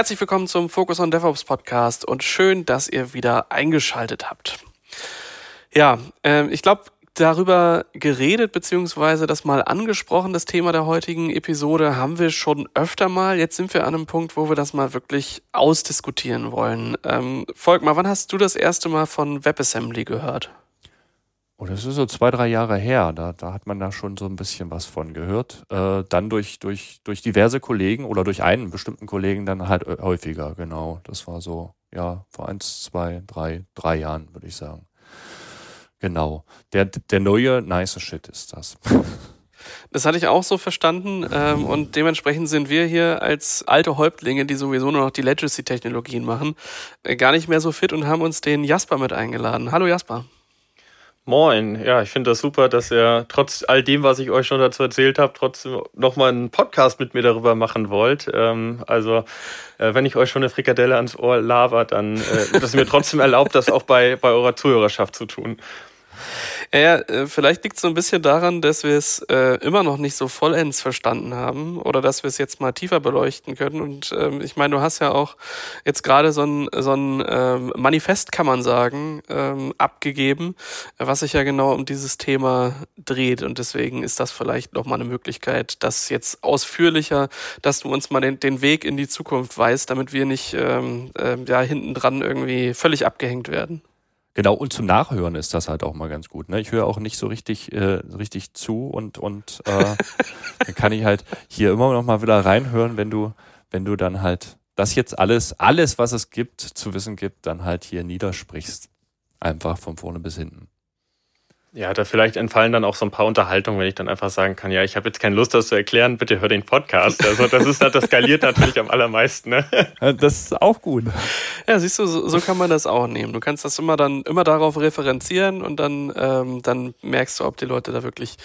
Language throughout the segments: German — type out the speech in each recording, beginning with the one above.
Herzlich willkommen zum Focus on DevOps Podcast und schön, dass ihr wieder eingeschaltet habt. Ja, äh, ich glaube, darüber geredet beziehungsweise das mal angesprochen, das Thema der heutigen Episode, haben wir schon öfter mal. Jetzt sind wir an einem Punkt, wo wir das mal wirklich ausdiskutieren wollen. Ähm, Volkmar, wann hast du das erste Mal von WebAssembly gehört? Oh, das ist so zwei, drei Jahre her. Da, da hat man da schon so ein bisschen was von gehört. Äh, dann durch, durch, durch diverse Kollegen oder durch einen bestimmten Kollegen dann halt äh, häufiger, genau. Das war so, ja, vor eins, zwei, drei, drei Jahren, würde ich sagen. Genau. Der, der neue nice Shit ist das. Das hatte ich auch so verstanden ähm, und dementsprechend sind wir hier als alte Häuptlinge, die sowieso nur noch die Legacy-Technologien machen, äh, gar nicht mehr so fit und haben uns den Jasper mit eingeladen. Hallo Jasper. Moin, ja, ich finde das super, dass ihr trotz all dem, was ich euch schon dazu erzählt habe, trotzdem nochmal einen Podcast mit mir darüber machen wollt. Ähm, also, äh, wenn ich euch schon eine Frikadelle ans Ohr laber, dann äh, dass ihr mir trotzdem erlaubt, das auch bei, bei eurer Zuhörerschaft zu tun. Ja, äh, vielleicht liegt es so ein bisschen daran, dass wir es äh, immer noch nicht so vollends verstanden haben oder dass wir es jetzt mal tiefer beleuchten können. Und ähm, ich meine, du hast ja auch jetzt gerade so ein, so ein ähm, Manifest, kann man sagen, ähm, abgegeben, was sich ja genau um dieses Thema dreht. Und deswegen ist das vielleicht nochmal eine Möglichkeit, das jetzt ausführlicher, dass du uns mal den, den Weg in die Zukunft weißt, damit wir nicht ähm, äh, ja, hinten dran irgendwie völlig abgehängt werden. Genau, und zum Nachhören ist das halt auch mal ganz gut. Ne? Ich höre auch nicht so richtig, äh, richtig zu und, und äh, dann kann ich halt hier immer noch mal wieder reinhören, wenn du, wenn du dann halt das jetzt alles, alles, was es gibt, zu wissen gibt, dann halt hier niedersprichst. Einfach von vorne bis hinten. Ja, da vielleicht entfallen dann auch so ein paar Unterhaltungen, wenn ich dann einfach sagen kann, ja, ich habe jetzt keine Lust, das zu erklären, bitte hör den Podcast. Also das ist das skaliert natürlich am allermeisten. Ne? Das ist auch gut. Ja, siehst du, so, so, kann man das auch nehmen. Du kannst das immer dann immer darauf referenzieren und dann, ähm, dann merkst du, ob die Leute da wirklich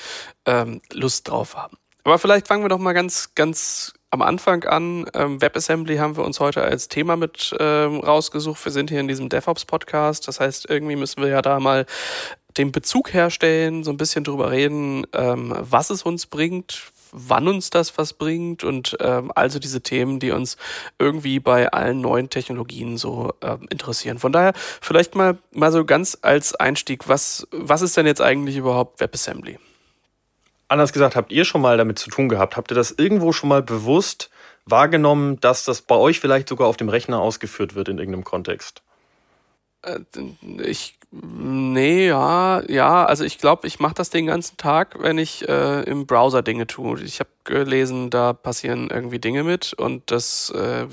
ähm, Lust drauf haben. Aber vielleicht fangen wir doch mal ganz, ganz am Anfang an. Ähm, WebAssembly haben wir uns heute als Thema mit ähm, rausgesucht. Wir sind hier in diesem DevOps-Podcast. Das heißt, irgendwie müssen wir ja da mal den Bezug herstellen, so ein bisschen drüber reden, ähm, was es uns bringt, wann uns das was bringt und ähm, also diese Themen, die uns irgendwie bei allen neuen Technologien so ähm, interessieren. Von daher vielleicht mal mal so ganz als Einstieg, was was ist denn jetzt eigentlich überhaupt WebAssembly? Anders gesagt, habt ihr schon mal damit zu tun gehabt? Habt ihr das irgendwo schon mal bewusst wahrgenommen, dass das bei euch vielleicht sogar auf dem Rechner ausgeführt wird in irgendeinem Kontext? Äh, ich Nee, ja, ja, also ich glaube, ich mache das den ganzen Tag, wenn ich äh, im Browser Dinge tue. Ich habe gelesen, da passieren irgendwie Dinge mit und das äh,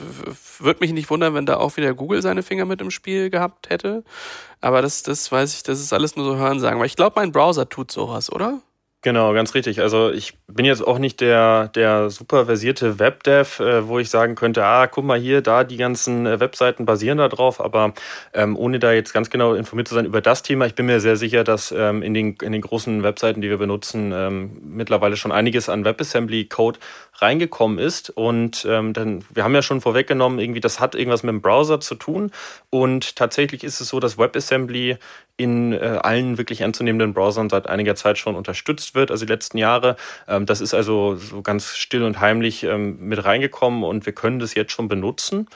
würde mich nicht wundern, wenn da auch wieder Google seine Finger mit im Spiel gehabt hätte. Aber das, das weiß ich, das ist alles nur so Hörensagen. Weil ich glaube, mein Browser tut sowas, oder? Genau, ganz richtig. Also ich bin jetzt auch nicht der, der super versierte Webdev, äh, wo ich sagen könnte, ah, guck mal hier, da die ganzen äh, Webseiten basieren da drauf, aber ähm, ohne da jetzt ganz genau informiert zu sein über das Thema, ich bin mir sehr sicher, dass ähm, in, den, in den großen Webseiten, die wir benutzen, ähm, mittlerweile schon einiges an WebAssembly-Code reingekommen ist. Und ähm, dann, wir haben ja schon vorweggenommen, irgendwie, das hat irgendwas mit dem Browser zu tun. Und tatsächlich ist es so, dass WebAssembly in äh, allen wirklich ernstzunehmenden Browsern seit einiger Zeit schon unterstützt wird, also die letzten Jahre. Ähm, das ist also so ganz still und heimlich ähm, mit reingekommen und wir können das jetzt schon benutzen.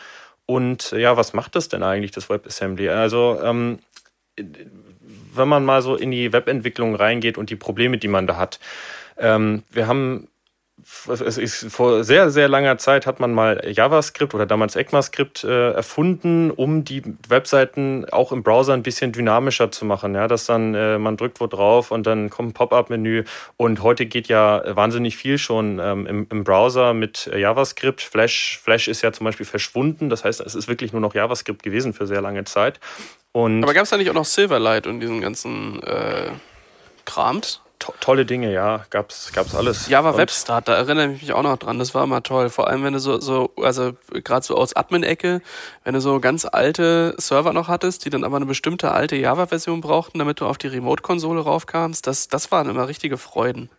Und äh, ja, was macht das denn eigentlich, das WebAssembly? Also ähm, wenn man mal so in die Webentwicklung reingeht und die Probleme, die man da hat. Wir haben es ist vor sehr, sehr langer Zeit hat man mal JavaScript oder damals ECMAScript äh, erfunden, um die Webseiten auch im Browser ein bisschen dynamischer zu machen. Ja, dass dann äh, man drückt wo drauf und dann kommt ein Pop-up-Menü. Und heute geht ja wahnsinnig viel schon ähm, im, im, Browser mit JavaScript. Flash, Flash ist ja zum Beispiel verschwunden. Das heißt, es ist wirklich nur noch JavaScript gewesen für sehr lange Zeit. Und Aber gab es da nicht auch noch Silverlight und diesen ganzen äh, Krams? To tolle Dinge, ja, gab's, gab's alles. Java und Webstart, da erinnere ich mich auch noch dran, das war immer toll. Vor allem, wenn du so, so also gerade so aus Admin-Ecke, wenn du so ganz alte Server noch hattest, die dann aber eine bestimmte alte Java-Version brauchten, damit du auf die Remote-Konsole raufkamst, das, das waren immer richtige Freuden.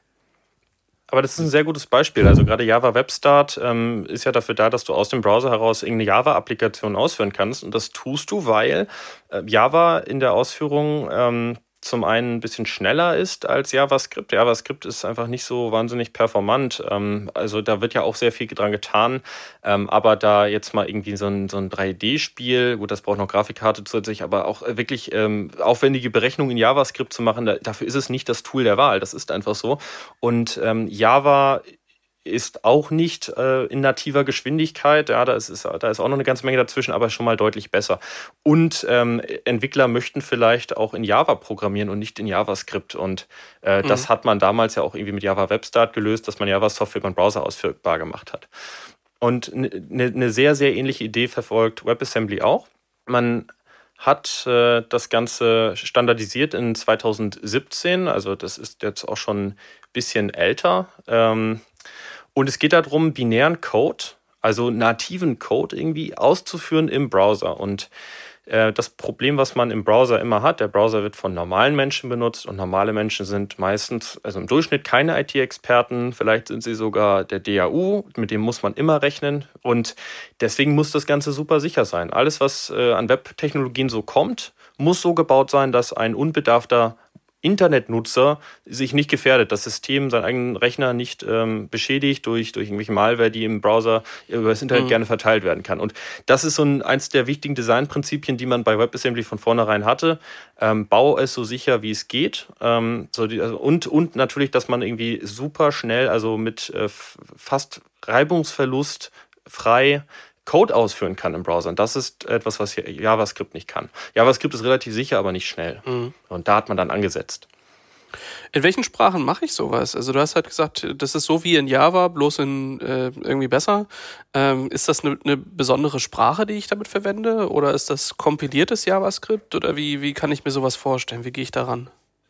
Aber das ist ein sehr gutes Beispiel. Also gerade Java Webstart ähm, ist ja dafür da, dass du aus dem Browser heraus irgendeine Java-Applikation ausführen kannst. Und das tust du, weil äh, Java in der Ausführung ähm, zum einen ein bisschen schneller ist als JavaScript. JavaScript ist einfach nicht so wahnsinnig performant. Ähm, also da wird ja auch sehr viel dran getan. Ähm, aber da jetzt mal irgendwie so ein, so ein 3D-Spiel, gut, das braucht noch Grafikkarte zusätzlich, aber auch wirklich ähm, aufwendige Berechnungen in JavaScript zu machen, da, dafür ist es nicht das Tool der Wahl. Das ist einfach so. Und Java ist auch nicht äh, in nativer Geschwindigkeit. Ja, da ist, ist, da ist auch noch eine ganze Menge dazwischen, aber schon mal deutlich besser. Und ähm, Entwickler möchten vielleicht auch in Java programmieren und nicht in JavaScript. Und äh, mhm. das hat man damals ja auch irgendwie mit Java Webstart gelöst, dass man Java-Software beim Browser ausführbar gemacht hat. Und eine ne sehr, sehr ähnliche Idee verfolgt WebAssembly auch. Man hat äh, das Ganze standardisiert in 2017, also das ist jetzt auch schon ein bisschen älter. Ähm, und es geht darum, binären Code, also nativen Code irgendwie auszuführen im Browser. Und äh, das Problem, was man im Browser immer hat, der Browser wird von normalen Menschen benutzt und normale Menschen sind meistens, also im Durchschnitt keine IT-Experten, vielleicht sind sie sogar der DAU, mit dem muss man immer rechnen und deswegen muss das Ganze super sicher sein. Alles, was äh, an Webtechnologien so kommt, muss so gebaut sein, dass ein unbedarfter Internetnutzer sich nicht gefährdet, das System, seinen eigenen Rechner nicht ähm, beschädigt durch, durch irgendwelche Malware, die im Browser über das Internet mhm. gerne verteilt werden kann. Und das ist so ein, eins der wichtigen Designprinzipien, die man bei WebAssembly von vornherein hatte. Ähm, bau es so sicher, wie es geht. Ähm, so die, also, und, und natürlich, dass man irgendwie super schnell, also mit äh, fast Reibungsverlust frei Code ausführen kann im Browser. Und das ist etwas, was JavaScript nicht kann. JavaScript ist relativ sicher, aber nicht schnell. Mhm. Und da hat man dann angesetzt. In welchen Sprachen mache ich sowas? Also du hast halt gesagt, das ist so wie in Java, bloß in äh, irgendwie besser. Ähm, ist das eine, eine, besondere Sprache, die ich damit verwende? Oder ist das kompiliertes JavaScript? Oder wie, wie kann ich mir sowas vorstellen? Wie gehe ich daran?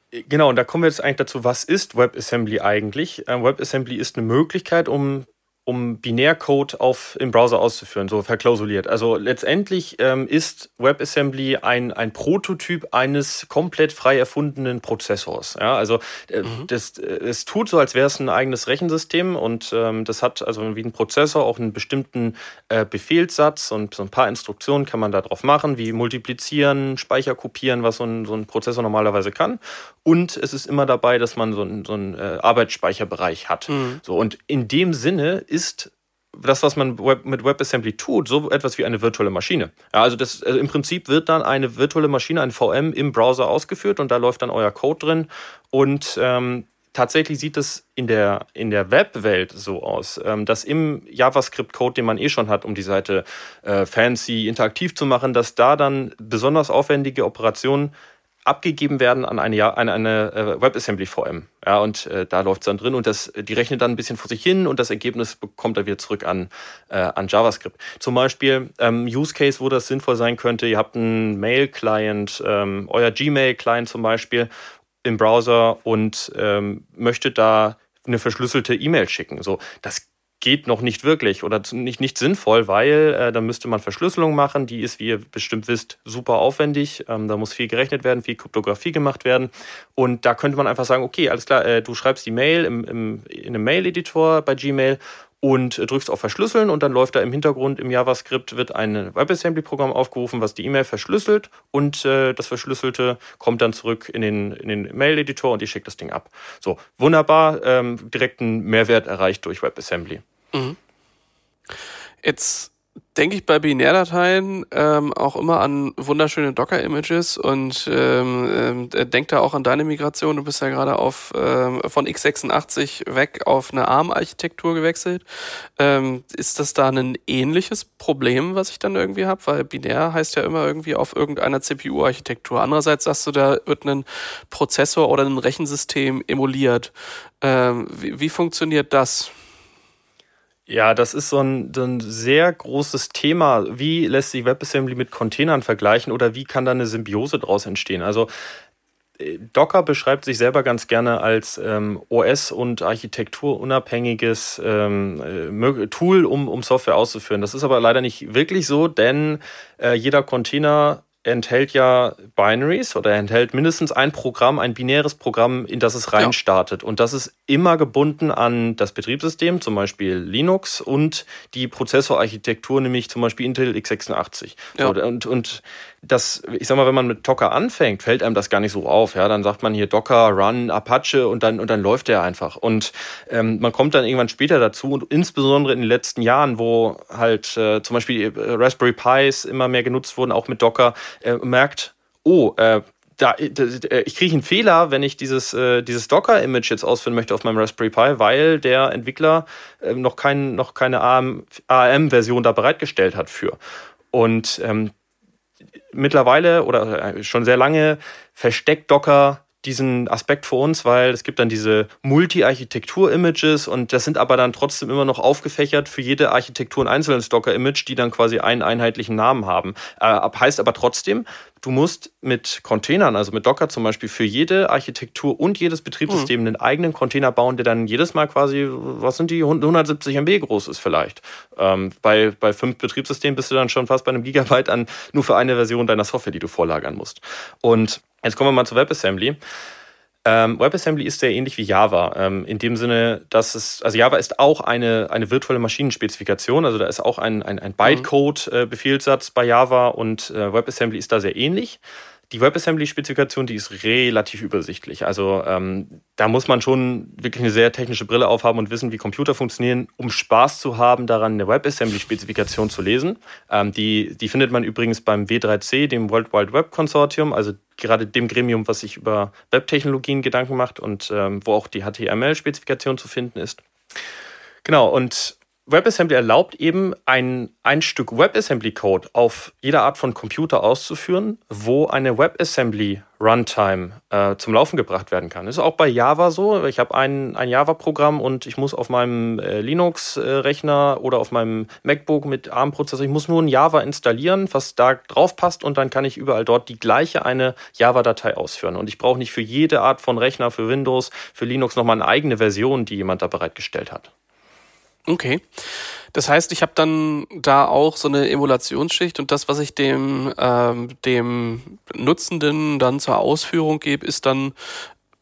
Genau, und da kommen wir jetzt eigentlich dazu, was ist WebAssembly eigentlich? Ähm, WebAssembly ist eine Möglichkeit, um um Binärcode auf, im Browser auszuführen, so verklausuliert. Also letztendlich ähm, ist WebAssembly ein, ein Prototyp eines komplett frei erfundenen Prozessors. Ja, also äh, mhm. das, äh, es tut so, als wäre es ein eigenes Rechensystem und ähm, das hat also wie ein Prozessor auch einen bestimmten äh, Befehlssatz und so ein paar Instruktionen kann man da drauf machen, wie multiplizieren, Speicher kopieren, was so ein, so ein Prozessor normalerweise kann. Und es ist immer dabei, dass man so einen, so einen äh, Arbeitsspeicherbereich hat. Mhm. So, und in dem Sinne ist das, was man mit WebAssembly tut, so etwas wie eine virtuelle Maschine. Ja, also, das, also im Prinzip wird dann eine virtuelle Maschine, ein VM im Browser ausgeführt und da läuft dann euer Code drin. Und ähm, tatsächlich sieht es in der, in der Webwelt so aus, ähm, dass im JavaScript-Code, den man eh schon hat, um die Seite äh, fancy, interaktiv zu machen, dass da dann besonders aufwendige Operationen abgegeben werden an eine, an eine äh, WebAssembly-VM. Ja, und äh, da läuft es dann drin und das, die rechnet dann ein bisschen vor sich hin und das Ergebnis bekommt er wieder zurück an, äh, an JavaScript. Zum Beispiel ähm, Use Case, wo das sinnvoll sein könnte, ihr habt einen Mail-Client, ähm, euer Gmail-Client zum Beispiel im Browser und ähm, möchtet da eine verschlüsselte E-Mail schicken. So, das geht noch nicht wirklich oder nicht, nicht sinnvoll, weil äh, da müsste man Verschlüsselung machen. Die ist, wie ihr bestimmt wisst, super aufwendig. Ähm, da muss viel gerechnet werden, viel Kryptographie gemacht werden. Und da könnte man einfach sagen, okay, alles klar, äh, du schreibst die Mail im, im, in einem Mail-Editor bei Gmail und drückst auf Verschlüsseln und dann läuft da im Hintergrund im JavaScript wird ein WebAssembly-Programm aufgerufen, was die E-Mail verschlüsselt und äh, das Verschlüsselte kommt dann zurück in den, in den Mail-Editor und die schickt das Ding ab. So, wunderbar, ähm, direkten Mehrwert erreicht durch WebAssembly. Mhm. Jetzt denke ich bei Binärdateien ähm, auch immer an wunderschöne Docker-Images und ähm, äh, denk da auch an deine Migration. Du bist ja gerade auf ähm, von x86 weg auf eine ARM-Architektur gewechselt. Ähm, ist das da ein ähnliches Problem, was ich dann irgendwie habe? Weil binär heißt ja immer irgendwie auf irgendeiner CPU-Architektur. Andererseits sagst du, da wird ein Prozessor oder ein Rechensystem emuliert. Ähm, wie, wie funktioniert das? Ja, das ist so ein, ein, sehr großes Thema. Wie lässt sich WebAssembly mit Containern vergleichen oder wie kann da eine Symbiose daraus entstehen? Also äh, Docker beschreibt sich selber ganz gerne als ähm, OS- und architekturunabhängiges ähm, äh, Tool, um, um Software auszuführen. Das ist aber leider nicht wirklich so, denn äh, jeder Container enthält ja Binaries oder enthält mindestens ein Programm, ein binäres Programm, in das es reinstartet. Ja. Und das ist immer gebunden an das Betriebssystem, zum Beispiel Linux und die Prozessorarchitektur, nämlich zum Beispiel Intel x86. Ja. So, und, und das, ich sag mal, wenn man mit Docker anfängt, fällt einem das gar nicht so auf. Ja, dann sagt man hier Docker, Run, Apache und dann, und dann läuft der einfach. Und ähm, man kommt dann irgendwann später dazu und insbesondere in den letzten Jahren, wo halt äh, zum Beispiel äh, Raspberry Pis immer mehr genutzt wurden, auch mit Docker, äh, merkt, oh, äh, da, äh, ich kriege einen Fehler, wenn ich dieses, äh, dieses Docker-Image jetzt ausführen möchte auf meinem Raspberry Pi, weil der Entwickler äh, noch, kein, noch keine ARM-Version da bereitgestellt hat für. Und ähm, mittlerweile oder äh, schon sehr lange versteckt Docker diesen Aspekt für uns, weil es gibt dann diese Multi-Architektur-Images und das sind aber dann trotzdem immer noch aufgefächert für jede Architektur ein einzelnes Docker-Image, die dann quasi einen einheitlichen Namen haben. Äh, heißt aber trotzdem, du musst mit Containern, also mit Docker zum Beispiel, für jede Architektur und jedes Betriebssystem mhm. einen eigenen Container bauen, der dann jedes Mal quasi, was sind die, 170 MB groß ist vielleicht. Ähm, bei, bei fünf Betriebssystemen bist du dann schon fast bei einem Gigabyte an, nur für eine Version deiner Software, die du vorlagern musst. Und Jetzt kommen wir mal zu WebAssembly. Ähm, WebAssembly ist sehr ähnlich wie Java. Ähm, in dem Sinne, dass es, also Java ist auch eine, eine virtuelle Maschinenspezifikation, also da ist auch ein, ein, ein Bytecode-Befehlssatz äh, bei Java und äh, WebAssembly ist da sehr ähnlich. Die WebAssembly-Spezifikation, die ist relativ übersichtlich. Also ähm, da muss man schon wirklich eine sehr technische Brille aufhaben und wissen, wie Computer funktionieren, um Spaß zu haben, daran eine WebAssembly-Spezifikation zu lesen. Ähm, die, die findet man übrigens beim W3C, dem World Wide Web Consortium, also gerade dem Gremium, was sich über Webtechnologien Gedanken macht und ähm, wo auch die HTML-Spezifikation zu finden ist. Genau, und WebAssembly erlaubt eben ein, ein Stück WebAssembly-Code auf jeder Art von Computer auszuführen, wo eine WebAssembly Runtime äh, zum Laufen gebracht werden kann. Das ist auch bei Java so. Ich habe ein, ein Java-Programm und ich muss auf meinem äh, Linux-Rechner oder auf meinem MacBook mit ARM-Prozessor, ich muss nur ein Java installieren, was da drauf passt und dann kann ich überall dort die gleiche eine Java-Datei ausführen. Und ich brauche nicht für jede Art von Rechner, für Windows, für Linux nochmal eine eigene Version, die jemand da bereitgestellt hat. Okay. Das heißt, ich habe dann da auch so eine Emulationsschicht und das, was ich dem, ähm, dem Nutzenden dann zur Ausführung gebe, ist dann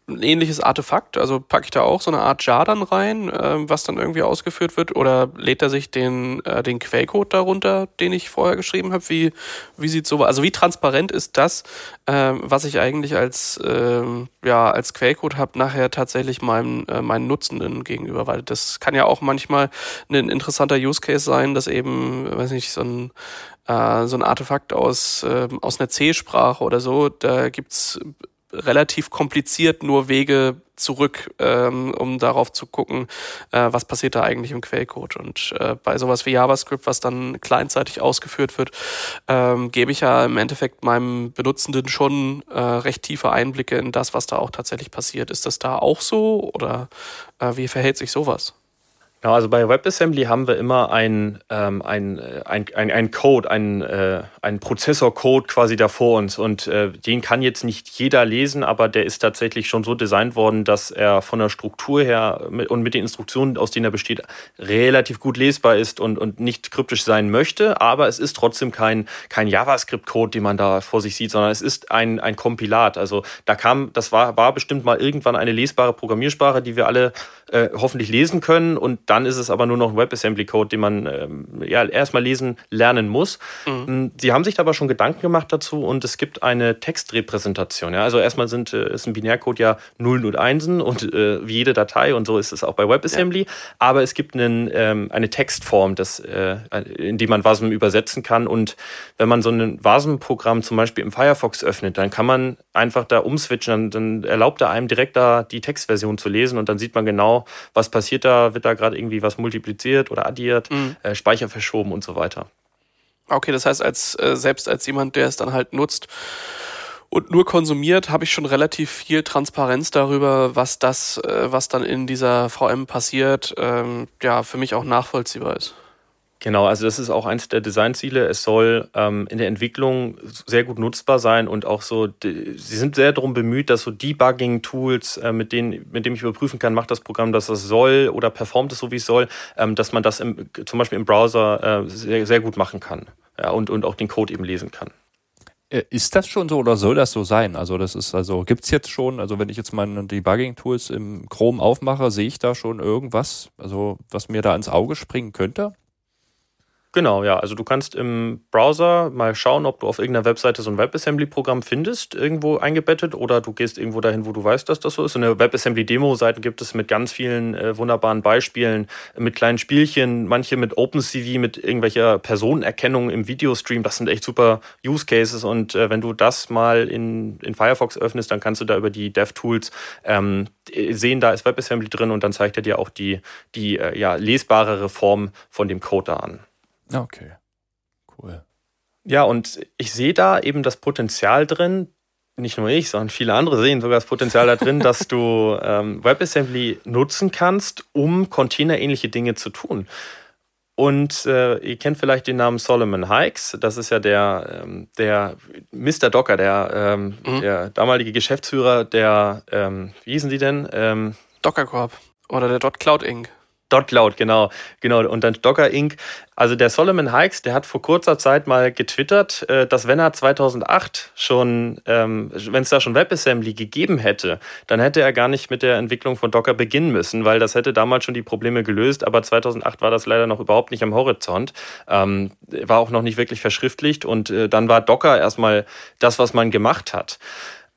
ein ähnliches Artefakt? Also packe ich da auch so eine Art Jar dann rein, äh, was dann irgendwie ausgeführt wird? Oder lädt er sich den, äh, den Quellcode darunter, den ich vorher geschrieben habe? Wie, wie sieht so Also wie transparent ist das, äh, was ich eigentlich als, äh, ja, als Quellcode habe, nachher tatsächlich meinem, äh, meinen Nutzenden gegenüber? Weil das kann ja auch manchmal ein interessanter Use Case sein, dass eben, weiß nicht, so ein äh, so ein Artefakt aus, äh, aus einer C-Sprache oder so, da gibt's relativ kompliziert nur Wege zurück, ähm, um darauf zu gucken, äh, was passiert da eigentlich im Quellcode. Und äh, bei sowas wie JavaScript, was dann kleinzeitig ausgeführt wird, ähm, gebe ich ja im Endeffekt meinem Benutzenden schon äh, recht tiefe Einblicke in das, was da auch tatsächlich passiert. Ist das da auch so oder äh, wie verhält sich sowas? Genau, also bei WebAssembly haben wir immer ein, ähm, ein, ein, ein, ein Code, ein, äh, ein Prozessorcode quasi da vor uns. Und äh, den kann jetzt nicht jeder lesen, aber der ist tatsächlich schon so designt worden, dass er von der Struktur her mit, und mit den Instruktionen, aus denen er besteht, relativ gut lesbar ist und, und nicht kryptisch sein möchte. Aber es ist trotzdem kein, kein JavaScript-Code, den man da vor sich sieht, sondern es ist ein, ein Kompilat. Also da kam, das war, war bestimmt mal irgendwann eine lesbare Programmiersprache, die wir alle äh, hoffentlich lesen können. Und dann ist es aber nur noch ein WebAssembly-Code, den man ähm, ja, erstmal lesen lernen muss. Mhm. Hm, sie haben sich aber schon Gedanken gemacht dazu und es gibt eine Textrepräsentation. Ja? Also erstmal sind, äh, ist ein Binärcode ja Nullen und Einsen und äh, wie jede Datei und so ist es auch bei WebAssembly. Ja. Aber es gibt einen, ähm, eine Textform, das, äh, in die man WASM übersetzen kann. Und wenn man so ein WASM-Programm zum Beispiel im Firefox öffnet, dann kann man einfach da umswitchen. Dann, dann erlaubt er einem direkt da die Textversion zu lesen und dann sieht man genau, was passiert da, wird da gerade irgendwie was multipliziert oder addiert, mhm. äh, Speicher verschoben und so weiter. Okay, das heißt, als äh, selbst als jemand, der es dann halt nutzt und nur konsumiert, habe ich schon relativ viel Transparenz darüber, was das, äh, was dann in dieser VM passiert, ähm, ja, für mich auch nachvollziehbar ist. Genau, also das ist auch eins der Designziele. Es soll ähm, in der Entwicklung sehr gut nutzbar sein und auch so, die, sie sind sehr darum bemüht, dass so Debugging-Tools, äh, mit denen, mit denen ich überprüfen kann, macht das Programm, dass das soll oder performt es so, wie es soll, ähm, dass man das im, zum Beispiel im Browser äh, sehr, sehr gut machen kann ja, und, und auch den Code eben lesen kann. Äh, ist das schon so oder soll das so sein? Also das ist also gibt's jetzt schon, also wenn ich jetzt meine Debugging Tools im Chrome aufmache, sehe ich da schon irgendwas, also was mir da ins Auge springen könnte? Genau, ja. Also du kannst im Browser mal schauen, ob du auf irgendeiner Webseite so ein WebAssembly-Programm findest, irgendwo eingebettet, oder du gehst irgendwo dahin, wo du weißt, dass das so ist. Und eine WebAssembly-Demo-Seiten gibt es mit ganz vielen äh, wunderbaren Beispielen, mit kleinen Spielchen, manche mit OpenCV, mit irgendwelcher Personenerkennung im Videostream. Das sind echt super Use Cases. Und äh, wenn du das mal in, in Firefox öffnest, dann kannst du da über die DevTools ähm, sehen, da ist WebAssembly drin und dann zeigt er dir auch die, die äh, ja, lesbarere Form von dem Code da an. Okay, cool. Ja, und ich sehe da eben das Potenzial drin, nicht nur ich, sondern viele andere sehen sogar das Potenzial da drin, dass du ähm, WebAssembly nutzen kannst, um containerähnliche Dinge zu tun. Und äh, ihr kennt vielleicht den Namen Solomon Hikes. Das ist ja der, ähm, der Mr. Docker, der, ähm, mhm. der damalige Geschäftsführer der, ähm, wie hießen sie denn? Ähm, Docker Corp oder der Dot Cloud Inc. Dotcloud, genau, genau. Und dann Docker Inc. Also der Solomon Hikes, der hat vor kurzer Zeit mal getwittert, äh, dass wenn er 2008 schon, ähm, wenn es da schon WebAssembly gegeben hätte, dann hätte er gar nicht mit der Entwicklung von Docker beginnen müssen, weil das hätte damals schon die Probleme gelöst. Aber 2008 war das leider noch überhaupt nicht am Horizont, ähm, war auch noch nicht wirklich verschriftlicht und äh, dann war Docker erstmal das, was man gemacht hat.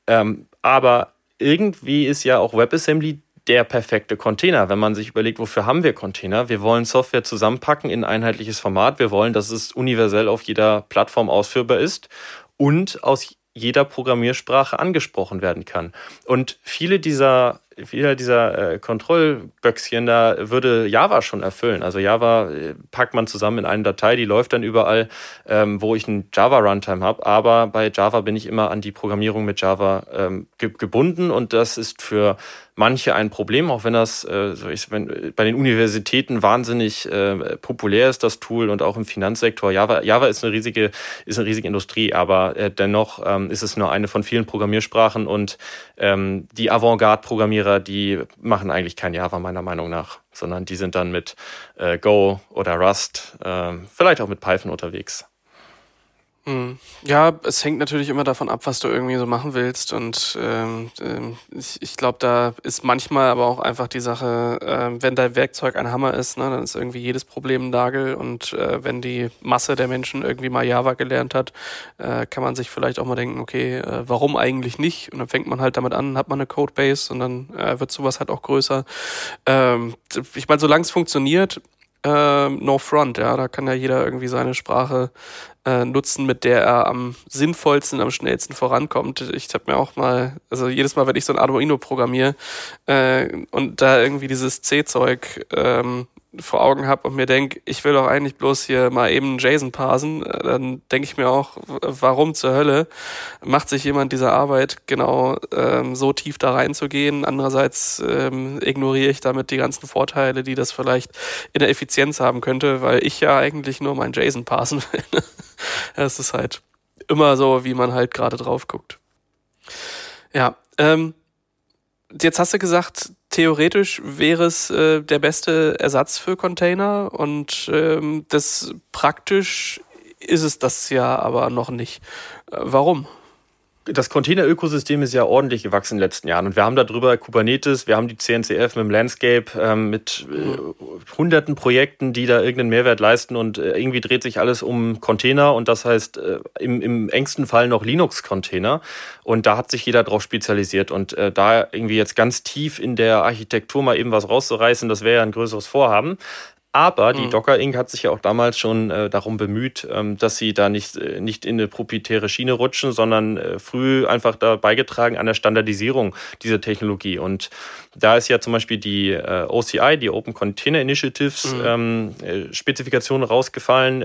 Ähm, aber irgendwie ist ja auch WebAssembly der perfekte Container, wenn man sich überlegt, wofür haben wir Container? Wir wollen Software zusammenpacken in ein einheitliches Format. Wir wollen, dass es universell auf jeder Plattform ausführbar ist und aus jeder Programmiersprache angesprochen werden kann. Und viele dieser viele dieser äh, Kontrollböckschen da würde Java schon erfüllen. Also Java äh, packt man zusammen in eine Datei, die läuft dann überall, ähm, wo ich einen Java Runtime habe. Aber bei Java bin ich immer an die Programmierung mit Java ähm, ge gebunden und das ist für manche ein Problem, auch wenn das äh, wenn, bei den Universitäten wahnsinnig äh, populär ist, das Tool und auch im Finanzsektor. Java, Java ist eine riesige, ist eine riesige Industrie, aber äh, dennoch ähm, ist es nur eine von vielen Programmiersprachen und ähm, die Avantgarde-Programmierer, die machen eigentlich kein Java meiner Meinung nach, sondern die sind dann mit äh, Go oder Rust, äh, vielleicht auch mit Python unterwegs. Ja, es hängt natürlich immer davon ab, was du irgendwie so machen willst. Und ähm, ähm, ich, ich glaube, da ist manchmal aber auch einfach die Sache, äh, wenn dein Werkzeug ein Hammer ist, ne, dann ist irgendwie jedes Problem ein Nagel. Und äh, wenn die Masse der Menschen irgendwie mal Java gelernt hat, äh, kann man sich vielleicht auch mal denken, okay, äh, warum eigentlich nicht? Und dann fängt man halt damit an, hat man eine Codebase und dann äh, wird sowas halt auch größer. Ähm, ich meine, solange es funktioniert, ähm, No Front, ja, da kann ja jeder irgendwie seine Sprache äh, nutzen, mit der er am sinnvollsten, am schnellsten vorankommt. Ich habe mir auch mal, also jedes Mal, wenn ich so ein Arduino programmiere äh, und da irgendwie dieses C-Zeug ähm, vor Augen habe und mir denke, ich will doch eigentlich bloß hier mal eben JSON parsen, äh, dann denke ich mir auch, warum zur Hölle macht sich jemand dieser Arbeit genau ähm, so tief da reinzugehen. Andererseits ähm, ignoriere ich damit die ganzen Vorteile, die das vielleicht in der Effizienz haben könnte, weil ich ja eigentlich nur mein JSON parsen will. Es ist halt immer so, wie man halt gerade drauf guckt. Ja, ähm, jetzt hast du gesagt, theoretisch wäre es äh, der beste Ersatz für Container und ähm, das praktisch ist es das ja aber noch nicht. Äh, warum? Das Container-Ökosystem ist ja ordentlich gewachsen in den letzten Jahren. Und wir haben darüber Kubernetes, wir haben die CNCF mit dem Landscape, ähm, mit äh, hunderten Projekten, die da irgendeinen Mehrwert leisten. Und äh, irgendwie dreht sich alles um Container und das heißt äh, im, im engsten Fall noch Linux-Container. Und da hat sich jeder drauf spezialisiert. Und äh, da irgendwie jetzt ganz tief in der Architektur mal eben was rauszureißen, das wäre ja ein größeres Vorhaben. Aber die mhm. Docker Inc. hat sich ja auch damals schon äh, darum bemüht, ähm, dass sie da nicht, äh, nicht in eine proprietäre Schiene rutschen, sondern äh, früh einfach da beigetragen an der Standardisierung dieser Technologie. Und da ist ja zum Beispiel die äh, OCI, die Open Container Initiatives, mhm. ähm, äh, Spezifikation rausgefallen.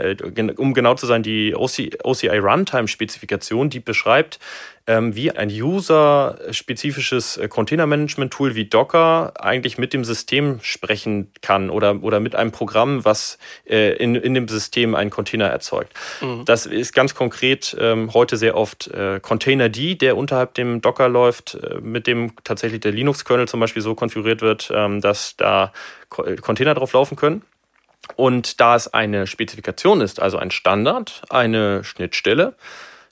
Um genau zu sein, die OC, OCI Runtime Spezifikation, die beschreibt, ähm, wie ein user-spezifisches äh, Container-Management-Tool wie Docker eigentlich mit dem System sprechen kann oder, oder mit einem Programm, was äh, in, in dem System einen Container erzeugt. Mhm. Das ist ganz konkret ähm, heute sehr oft äh, Container-D, der unterhalb dem Docker läuft, äh, mit dem tatsächlich der Linux-Kernel zum Beispiel so konfiguriert wird, ähm, dass da Container drauf laufen können. Und da es eine Spezifikation ist, also ein Standard, eine Schnittstelle,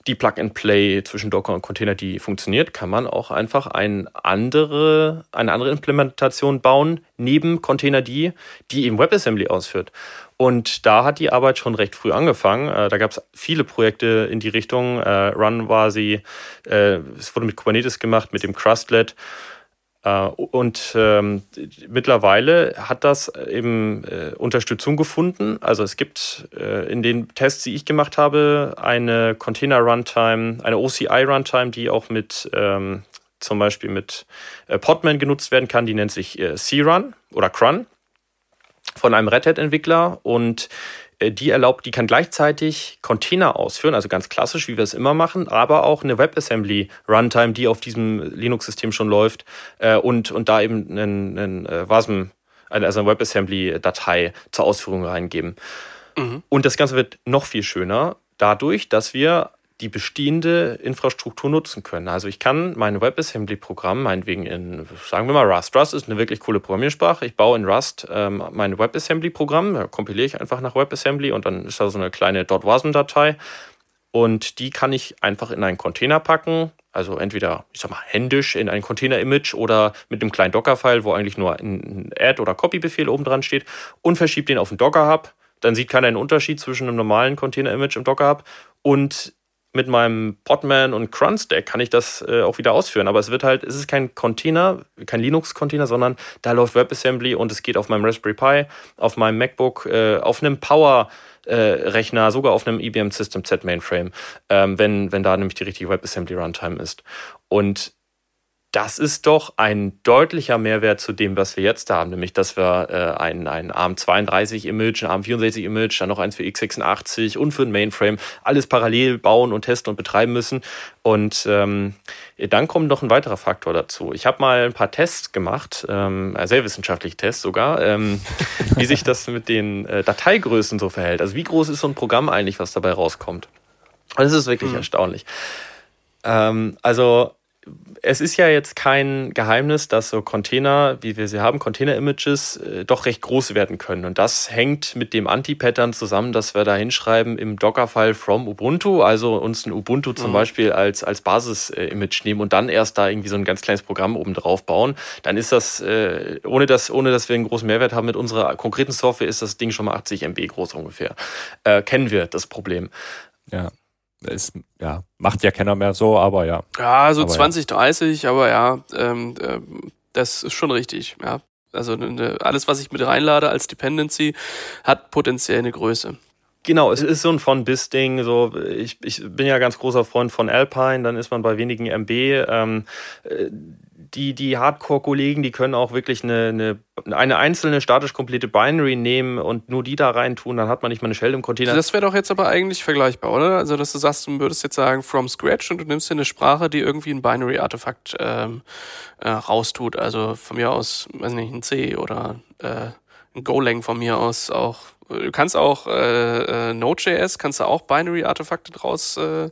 die Plug-and-Play zwischen Docker und Container, die funktioniert, kann man auch einfach ein andere, eine andere Implementation bauen, neben Container die, die eben WebAssembly ausführt. Und da hat die Arbeit schon recht früh angefangen. Äh, da gab es viele Projekte in die Richtung. Äh, Run war sie, äh, es wurde mit Kubernetes gemacht, mit dem Crustlet. Äh, und ähm, mittlerweile hat das eben äh, Unterstützung gefunden. Also es gibt äh, in den Tests, die ich gemacht habe, eine Container Runtime, eine OCI Runtime, die auch mit ähm, zum Beispiel mit äh, Podman genutzt werden kann. Die nennt sich äh, C-Run oder Crun von einem Red Hat-Entwickler und äh, die erlaubt, die kann gleichzeitig Container ausführen, also ganz klassisch, wie wir es immer machen, aber auch eine WebAssembly Runtime, die auf diesem Linux-System schon läuft äh, und, und da eben einen, einen äh, WASM, also eine WebAssembly-Datei zur Ausführung reingeben. Mhm. Und das Ganze wird noch viel schöner dadurch, dass wir die bestehende Infrastruktur nutzen können. Also ich kann mein WebAssembly-Programm, meinetwegen in, sagen wir mal Rust. Rust ist eine wirklich coole Programmiersprache. Ich baue in Rust ähm, mein WebAssembly-Programm, da kompiliere ich einfach nach WebAssembly und dann ist da so eine kleine .wasm-Datei und die kann ich einfach in einen Container packen. Also entweder, ich sag mal, händisch in ein Container-Image oder mit einem kleinen Docker-File, wo eigentlich nur ein Add- oder Copy-Befehl oben dran steht und verschiebt den auf den Docker-Hub. Dann sieht keiner einen Unterschied zwischen einem normalen Container-Image im Docker-Hub und mit meinem Podman und Cron Stack kann ich das äh, auch wieder ausführen. Aber es wird halt, es ist kein Container, kein Linux-Container, sondern da läuft WebAssembly und es geht auf meinem Raspberry Pi, auf meinem MacBook, äh, auf einem Power äh, Rechner, sogar auf einem IBM System Z Mainframe, ähm, wenn, wenn da nämlich die richtige WebAssembly Runtime ist. Und das ist doch ein deutlicher Mehrwert zu dem, was wir jetzt haben, nämlich dass wir äh, ein, ein ARM32-Image, ein ARM64-Image, dann noch eins für x86 und für ein Mainframe, alles parallel bauen und testen und betreiben müssen. Und ähm, dann kommt noch ein weiterer Faktor dazu. Ich habe mal ein paar Tests gemacht, ähm, sehr wissenschaftliche Tests sogar, ähm, wie sich das mit den äh, Dateigrößen so verhält. Also wie groß ist so ein Programm eigentlich, was dabei rauskommt? das ist wirklich mhm. erstaunlich. Ähm, also es ist ja jetzt kein Geheimnis, dass so Container, wie wir sie haben, Container-Images, äh, doch recht groß werden können. Und das hängt mit dem Anti-Pattern zusammen, dass wir da hinschreiben im Docker-File from Ubuntu, also uns ein Ubuntu zum mhm. Beispiel als, als Basis-Image nehmen und dann erst da irgendwie so ein ganz kleines Programm oben drauf bauen. Dann ist das, äh, ohne dass, ohne dass wir einen großen Mehrwert haben mit unserer konkreten Software, ist das Ding schon mal 80 MB groß ungefähr. Äh, kennen wir das Problem. Ja ist, ja, macht ja keiner mehr so, aber ja. Ja, so aber 20, ja. 30, aber ja, ähm, äh, das ist schon richtig, ja. Also ne, ne, alles, was ich mit reinlade als Dependency, hat potenziell eine Größe. Genau, es ist so ein von bis Ding. So, ich, ich bin ja ganz großer Freund von Alpine, dann ist man bei wenigen MB. Ähm, äh, die, die Hardcore-Kollegen, die können auch wirklich eine, eine, eine einzelne statisch komplette Binary nehmen und nur die da rein tun, dann hat man nicht mal eine Shell im Container. Das wäre doch jetzt aber eigentlich vergleichbar, oder? Also, dass du sagst, du würdest jetzt sagen, from scratch und du nimmst dir eine Sprache, die irgendwie ein Binary-Artefakt ähm, äh, raustut. Also von mir aus, weiß nicht, ein C oder äh, ein Golang von mir aus auch. Du kannst auch äh, äh, Node.js, kannst du auch Binary-Artefakte draus äh,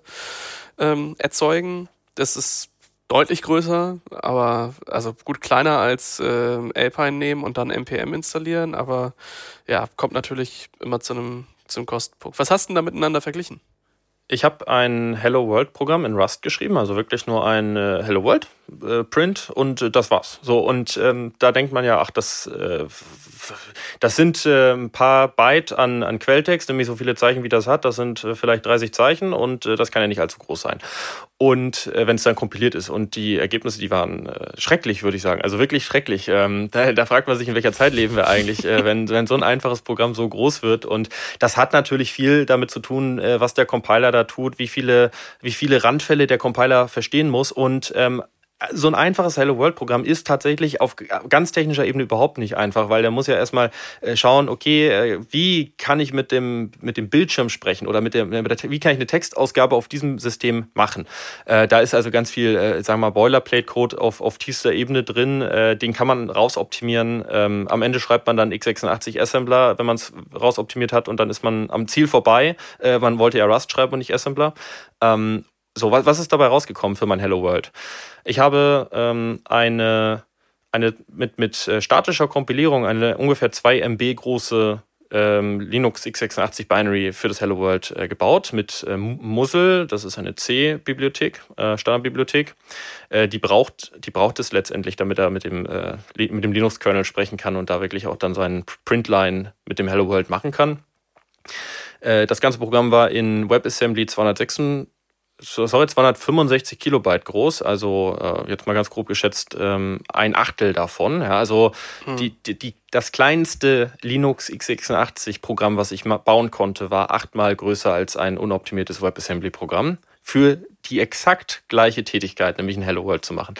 ähm, erzeugen. Das ist deutlich größer, aber also gut kleiner als äh, Alpine nehmen und dann npm installieren, aber ja, kommt natürlich immer zu einem zum Kostenpunkt. Was hast du denn da miteinander verglichen? Ich habe ein Hello World Programm in Rust geschrieben, also wirklich nur ein äh, Hello World äh, Print und äh, das war's. So und ähm, da denkt man ja, ach, das äh, das sind äh, ein paar Byte an, an Quelltext, nämlich so viele Zeichen wie das hat. Das sind äh, vielleicht 30 Zeichen und das kann ja nicht allzu groß sein. Und wenn es dann kompiliert ist und die Ergebnisse, die waren schrecklich, würde ich sagen. Also wirklich schrecklich. Ähm, da, da fragt man sich, in welcher Zeit leben wir eigentlich, wenn, wenn so ein einfaches Programm so groß wird. Und das hat natürlich viel damit zu tun, was der Compiler da tut, wie viele, wie viele Randfälle der Compiler verstehen muss und ähm, so ein einfaches Hello World Programm ist tatsächlich auf ganz technischer Ebene überhaupt nicht einfach, weil der muss ja erstmal äh, schauen, okay, äh, wie kann ich mit dem, mit dem Bildschirm sprechen oder mit der, mit der, wie kann ich eine Textausgabe auf diesem System machen? Äh, da ist also ganz viel, sagen wir mal, Boilerplate Code auf, auf tiefster Ebene drin, den kann man rausoptimieren. Ähm, am Ende schreibt man dann x86 Assembler, wenn man es rausoptimiert hat und dann ist man am Ziel vorbei. man wollte ja Rust schreiben und nicht Assembler. Ähm, so, was, was ist dabei rausgekommen für mein Hello World? Ich habe ähm, eine, eine mit, mit äh, statischer Kompilierung eine ungefähr 2 MB große ähm, Linux x86 Binary für das Hello World äh, gebaut mit äh, Muzzle, das ist eine C-Bibliothek, äh, Standardbibliothek. Äh, die, braucht, die braucht es letztendlich, damit er mit dem, äh, mit dem Linux-Kernel sprechen kann und da wirklich auch dann seinen Printline mit dem Hello World machen kann. Äh, das ganze Programm war in WebAssembly 206 sorry, 265 Kilobyte groß, also äh, jetzt mal ganz grob geschätzt ähm, ein Achtel davon. Ja, also hm. die, die, die, das kleinste Linux x86-Programm, was ich bauen konnte, war achtmal größer als ein unoptimiertes WebAssembly-Programm für die exakt gleiche Tätigkeit, nämlich ein Hello World zu machen.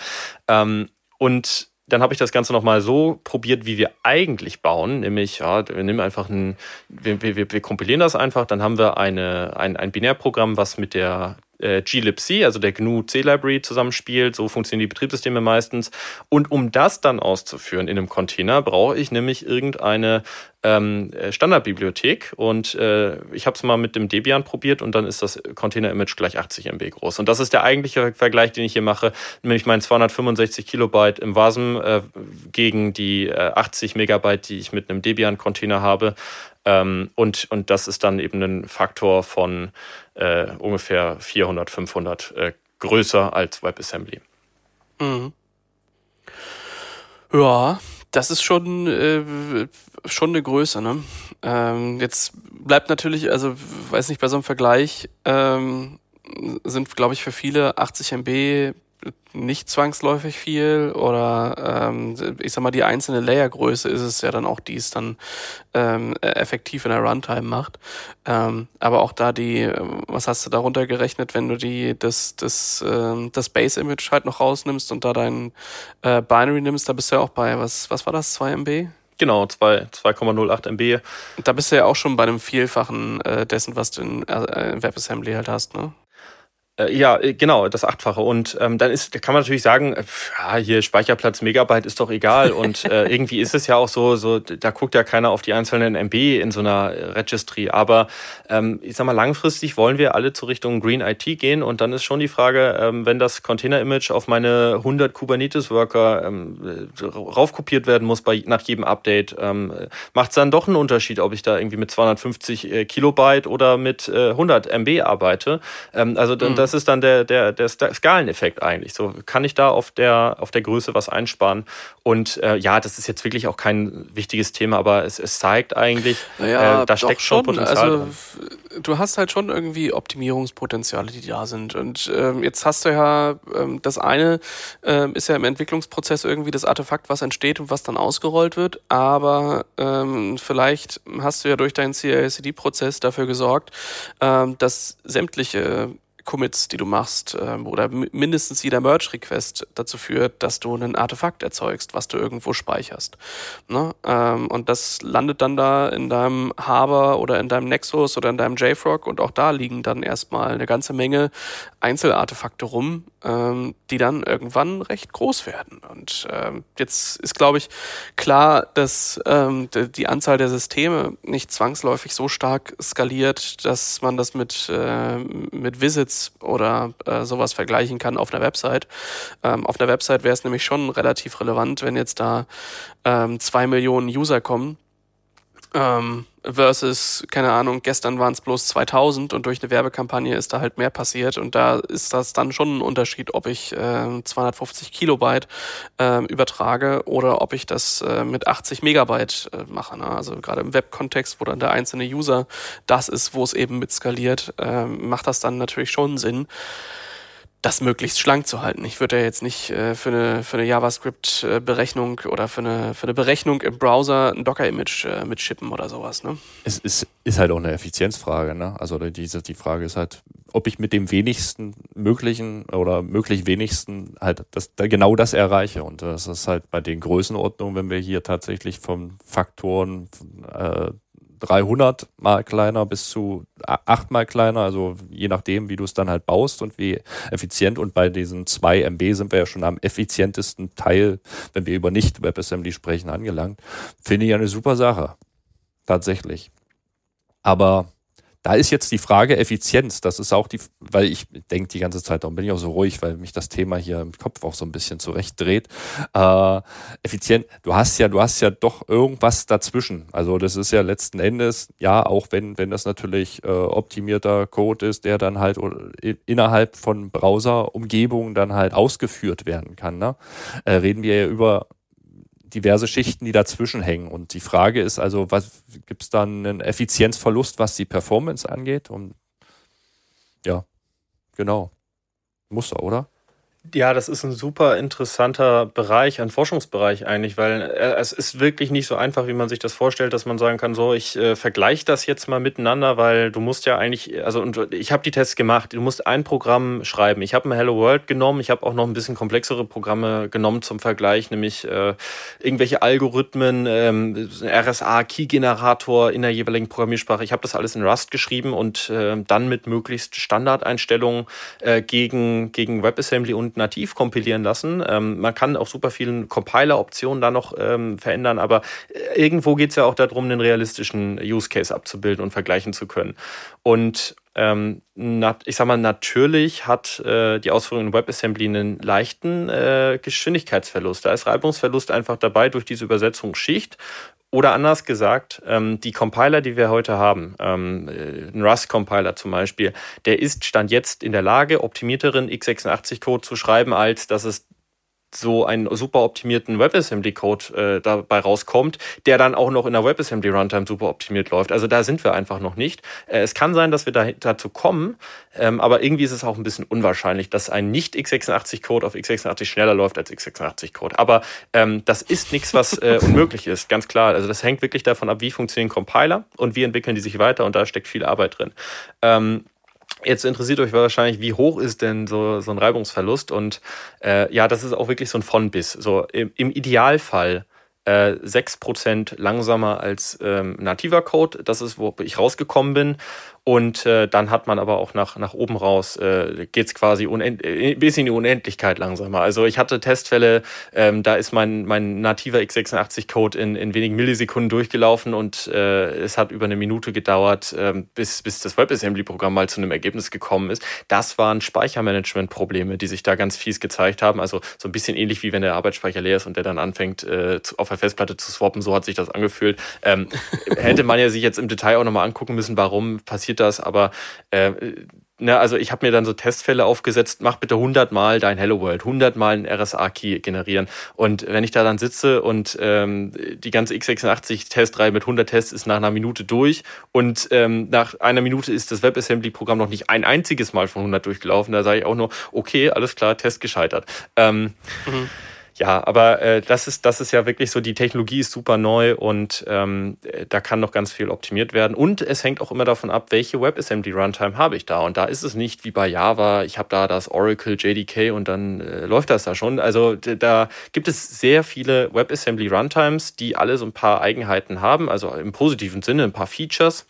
Ähm, und dann habe ich das Ganze nochmal so probiert, wie wir eigentlich bauen, nämlich, ja, wir nehmen einfach ein, wir, wir, wir kompilieren das einfach, dann haben wir eine, ein, ein Binärprogramm, was mit der äh, glibc, also der GNU C-Library, zusammenspielt. So funktionieren die Betriebssysteme meistens. Und um das dann auszuführen in einem Container, brauche ich nämlich irgendeine ähm, äh, Standardbibliothek. Und äh, ich habe es mal mit dem Debian probiert und dann ist das Container-Image gleich 80 MB groß. Und das ist der eigentliche Vergleich, den ich hier mache, nämlich mein 265 Kilobyte im WASM äh, gegen die äh, 80 Megabyte, die ich mit einem Debian-Container habe. Ähm, und, und das ist dann eben ein Faktor von äh, ungefähr 400, 500 äh, größer als WebAssembly. Mhm. Ja, das ist schon, äh, schon eine Größe. Ne? Ähm, jetzt bleibt natürlich, also weiß nicht, bei so einem Vergleich ähm, sind, glaube ich, für viele 80 MB nicht zwangsläufig viel oder ähm, ich sag mal, die einzelne Layergröße ist es ja dann auch, die es dann ähm, effektiv in der Runtime macht. Ähm, aber auch da die, was hast du darunter gerechnet, wenn du die das, das, ähm, das Base-Image halt noch rausnimmst und da dein äh, Binary nimmst, da bist du ja auch bei, was, was war das, 2 MB? Genau, 2,08 MB. Da bist du ja auch schon bei einem Vielfachen äh, dessen, was du in, äh, WebAssembly halt hast, ne? Äh, ja, äh, genau, das Achtfache. Und ähm, dann ist, kann man natürlich sagen, äh, ja, hier Speicherplatz Megabyte ist doch egal. Und äh, irgendwie ist es ja auch so, so, da guckt ja keiner auf die einzelnen MB in so einer Registry. Aber ähm, ich sag mal, langfristig wollen wir alle zur Richtung Green IT gehen. Und dann ist schon die Frage, ähm, wenn das Container-Image auf meine 100 Kubernetes-Worker ähm, raufkopiert werden muss bei, nach jedem Update, ähm, macht es dann doch einen Unterschied, ob ich da irgendwie mit 250 äh, Kilobyte oder mit äh, 100 MB arbeite. Ähm, also mhm. das ist dann der, der, der Skaleneffekt eigentlich. So kann ich da auf der, auf der Größe was einsparen. Und äh, ja, das ist jetzt wirklich auch kein wichtiges Thema, aber es, es zeigt eigentlich, naja, äh, da steckt schon Potenzial. Also, drin. Du hast halt schon irgendwie Optimierungspotenziale, die da sind. Und ähm, jetzt hast du ja, ähm, das eine ähm, ist ja im Entwicklungsprozess irgendwie das Artefakt, was entsteht und was dann ausgerollt wird. Aber ähm, vielleicht hast du ja durch deinen CI-CD-Prozess dafür gesorgt, ähm, dass sämtliche Commits, die du machst, ähm, oder mindestens jeder Merge-Request dazu führt, dass du ein Artefakt erzeugst, was du irgendwo speicherst. Ne? Ähm, und das landet dann da in deinem Harbor oder in deinem Nexus oder in deinem JFrog und auch da liegen dann erstmal eine ganze Menge Einzelartefakte rum, ähm, die dann irgendwann recht groß werden. Und jetzt ist, glaube ich, klar, dass die Anzahl der Systeme nicht zwangsläufig so stark skaliert, dass man das mit, äh, mit Visits oder äh, sowas vergleichen kann auf einer Website. Ähm, auf einer Website wäre es nämlich schon relativ relevant, wenn jetzt da ähm, zwei Millionen User kommen ähm, versus, keine Ahnung, gestern waren es bloß 2000 und durch eine Werbekampagne ist da halt mehr passiert und da ist das dann schon ein Unterschied, ob ich äh, 250 Kilobyte äh, übertrage oder ob ich das äh, mit 80 Megabyte äh, mache. Ne? Also gerade im Web-Kontext, wo dann der einzelne User das ist, wo es eben mit skaliert, äh, macht das dann natürlich schon Sinn das möglichst schlank zu halten. Ich würde ja jetzt nicht äh, für eine, für eine JavaScript-Berechnung oder für eine, für eine Berechnung im Browser ein Docker-Image äh, mitschippen oder sowas. Ne? Es ist, ist halt auch eine Effizienzfrage. Ne? Also diese, die Frage ist halt, ob ich mit dem wenigsten möglichen oder möglich wenigsten halt das, genau das erreiche. Und das ist halt bei den Größenordnungen, wenn wir hier tatsächlich von Faktoren äh, 300 mal kleiner bis zu 8 mal kleiner, also je nachdem, wie du es dann halt baust und wie effizient. Und bei diesen 2 MB sind wir ja schon am effizientesten Teil, wenn wir über nicht WebAssembly sprechen, angelangt. Finde ich eine super Sache. Tatsächlich. Aber da ist jetzt die Frage Effizienz. Das ist auch die, weil ich denke die ganze Zeit, darum bin ich auch so ruhig, weil mich das Thema hier im Kopf auch so ein bisschen zurechtdreht. Äh, effizient, du hast ja, du hast ja doch irgendwas dazwischen. Also das ist ja letzten Endes, ja, auch wenn, wenn das natürlich äh, optimierter Code ist, der dann halt innerhalb von Browser-Umgebungen dann halt ausgeführt werden kann. Ne? Äh, reden wir ja über diverse Schichten, die dazwischen hängen. Und die Frage ist also, was gibt es dann einen Effizienzverlust, was die Performance angeht? Und ja, genau. Muss er, oder? Ja, das ist ein super interessanter Bereich, ein Forschungsbereich eigentlich, weil äh, es ist wirklich nicht so einfach, wie man sich das vorstellt, dass man sagen kann, so, ich äh, vergleiche das jetzt mal miteinander, weil du musst ja eigentlich, also und ich habe die Tests gemacht, du musst ein Programm schreiben. Ich habe ein Hello World genommen, ich habe auch noch ein bisschen komplexere Programme genommen zum Vergleich, nämlich äh, irgendwelche Algorithmen, ähm, RSA-Key-Generator in der jeweiligen Programmiersprache. Ich habe das alles in Rust geschrieben und äh, dann mit möglichst Standardeinstellungen äh, gegen, gegen WebAssembly und und nativ kompilieren lassen. Ähm, man kann auch super vielen Compiler-Optionen da noch ähm, verändern, aber äh, irgendwo geht es ja auch darum, einen realistischen Use Case abzubilden und vergleichen zu können. Und ähm, ich sag mal, natürlich hat äh, die Ausführung in WebAssembly einen leichten äh, Geschwindigkeitsverlust. Da ist Reibungsverlust einfach dabei durch diese Übersetzungsschicht. Oder anders gesagt, ähm, die Compiler, die wir heute haben, ähm, äh, ein Rust-Compiler zum Beispiel, der ist Stand jetzt in der Lage, optimierteren x86-Code zu schreiben, als dass es so einen super optimierten WebAssembly-Code äh, dabei rauskommt, der dann auch noch in der WebAssembly-Runtime super optimiert läuft. Also da sind wir einfach noch nicht. Äh, es kann sein, dass wir da, dazu kommen, ähm, aber irgendwie ist es auch ein bisschen unwahrscheinlich, dass ein nicht x86-Code auf x86 schneller läuft als x86-Code. Aber ähm, das ist nichts, was äh, unmöglich ist, ganz klar. Also das hängt wirklich davon ab, wie funktionieren Compiler und wie entwickeln die sich weiter und da steckt viel Arbeit drin. Ähm, Jetzt interessiert euch wahrscheinlich, wie hoch ist denn so, so ein Reibungsverlust? Und äh, ja, das ist auch wirklich so ein von bis. So im, im Idealfall äh, 6% langsamer als ähm, nativer Code. Das ist, wo ich rausgekommen bin. Und äh, dann hat man aber auch nach, nach oben raus, äh, geht es quasi äh, bis in die Unendlichkeit langsamer. Also ich hatte Testfälle, ähm, da ist mein, mein nativer x86-Code in, in wenigen Millisekunden durchgelaufen und äh, es hat über eine Minute gedauert, äh, bis, bis das WebAssembly-Programm mal zu einem Ergebnis gekommen ist. Das waren Speichermanagement-Probleme, die sich da ganz fies gezeigt haben. Also so ein bisschen ähnlich wie wenn der Arbeitsspeicher leer ist und der dann anfängt, äh, auf der Festplatte zu swappen. So hat sich das angefühlt. Ähm, hätte man ja sich jetzt im Detail auch nochmal angucken müssen, warum passiert passiert das, aber äh, ne, also ich habe mir dann so Testfälle aufgesetzt, mach bitte 100 Mal dein Hello World, 100 Mal ein RSA-Key generieren. Und wenn ich da dann sitze und ähm, die ganze x86-Testreihe mit 100 Tests ist nach einer Minute durch und ähm, nach einer Minute ist das WebAssembly-Programm noch nicht ein einziges Mal von 100 durchgelaufen, da sage ich auch nur, okay, alles klar, Test gescheitert. Ähm, mhm. Ja, aber äh, das, ist, das ist ja wirklich so, die Technologie ist super neu und ähm, da kann noch ganz viel optimiert werden. Und es hängt auch immer davon ab, welche WebAssembly Runtime habe ich da. Und da ist es nicht wie bei Java, ich habe da das Oracle JDK und dann äh, läuft das da schon. Also da gibt es sehr viele WebAssembly Runtimes, die alle so ein paar Eigenheiten haben, also im positiven Sinne ein paar Features.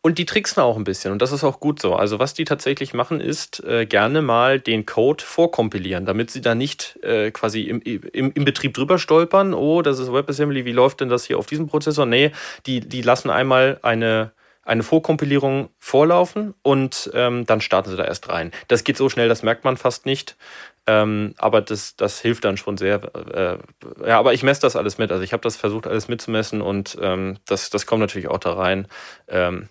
Und die tricksen auch ein bisschen und das ist auch gut so. Also was die tatsächlich machen, ist äh, gerne mal den Code vorkompilieren, damit sie da nicht äh, quasi im, im, im Betrieb drüber stolpern. Oh, das ist WebAssembly, wie läuft denn das hier auf diesem Prozessor? Nee, die, die lassen einmal eine eine Vorkompilierung vorlaufen und ähm, dann starten sie da erst rein. Das geht so schnell, das merkt man fast nicht. Ähm, aber das, das hilft dann schon sehr. Äh, ja, aber ich messe das alles mit. Also ich habe das versucht, alles mitzumessen und ähm, das, das kommt natürlich auch da rein. Ähm,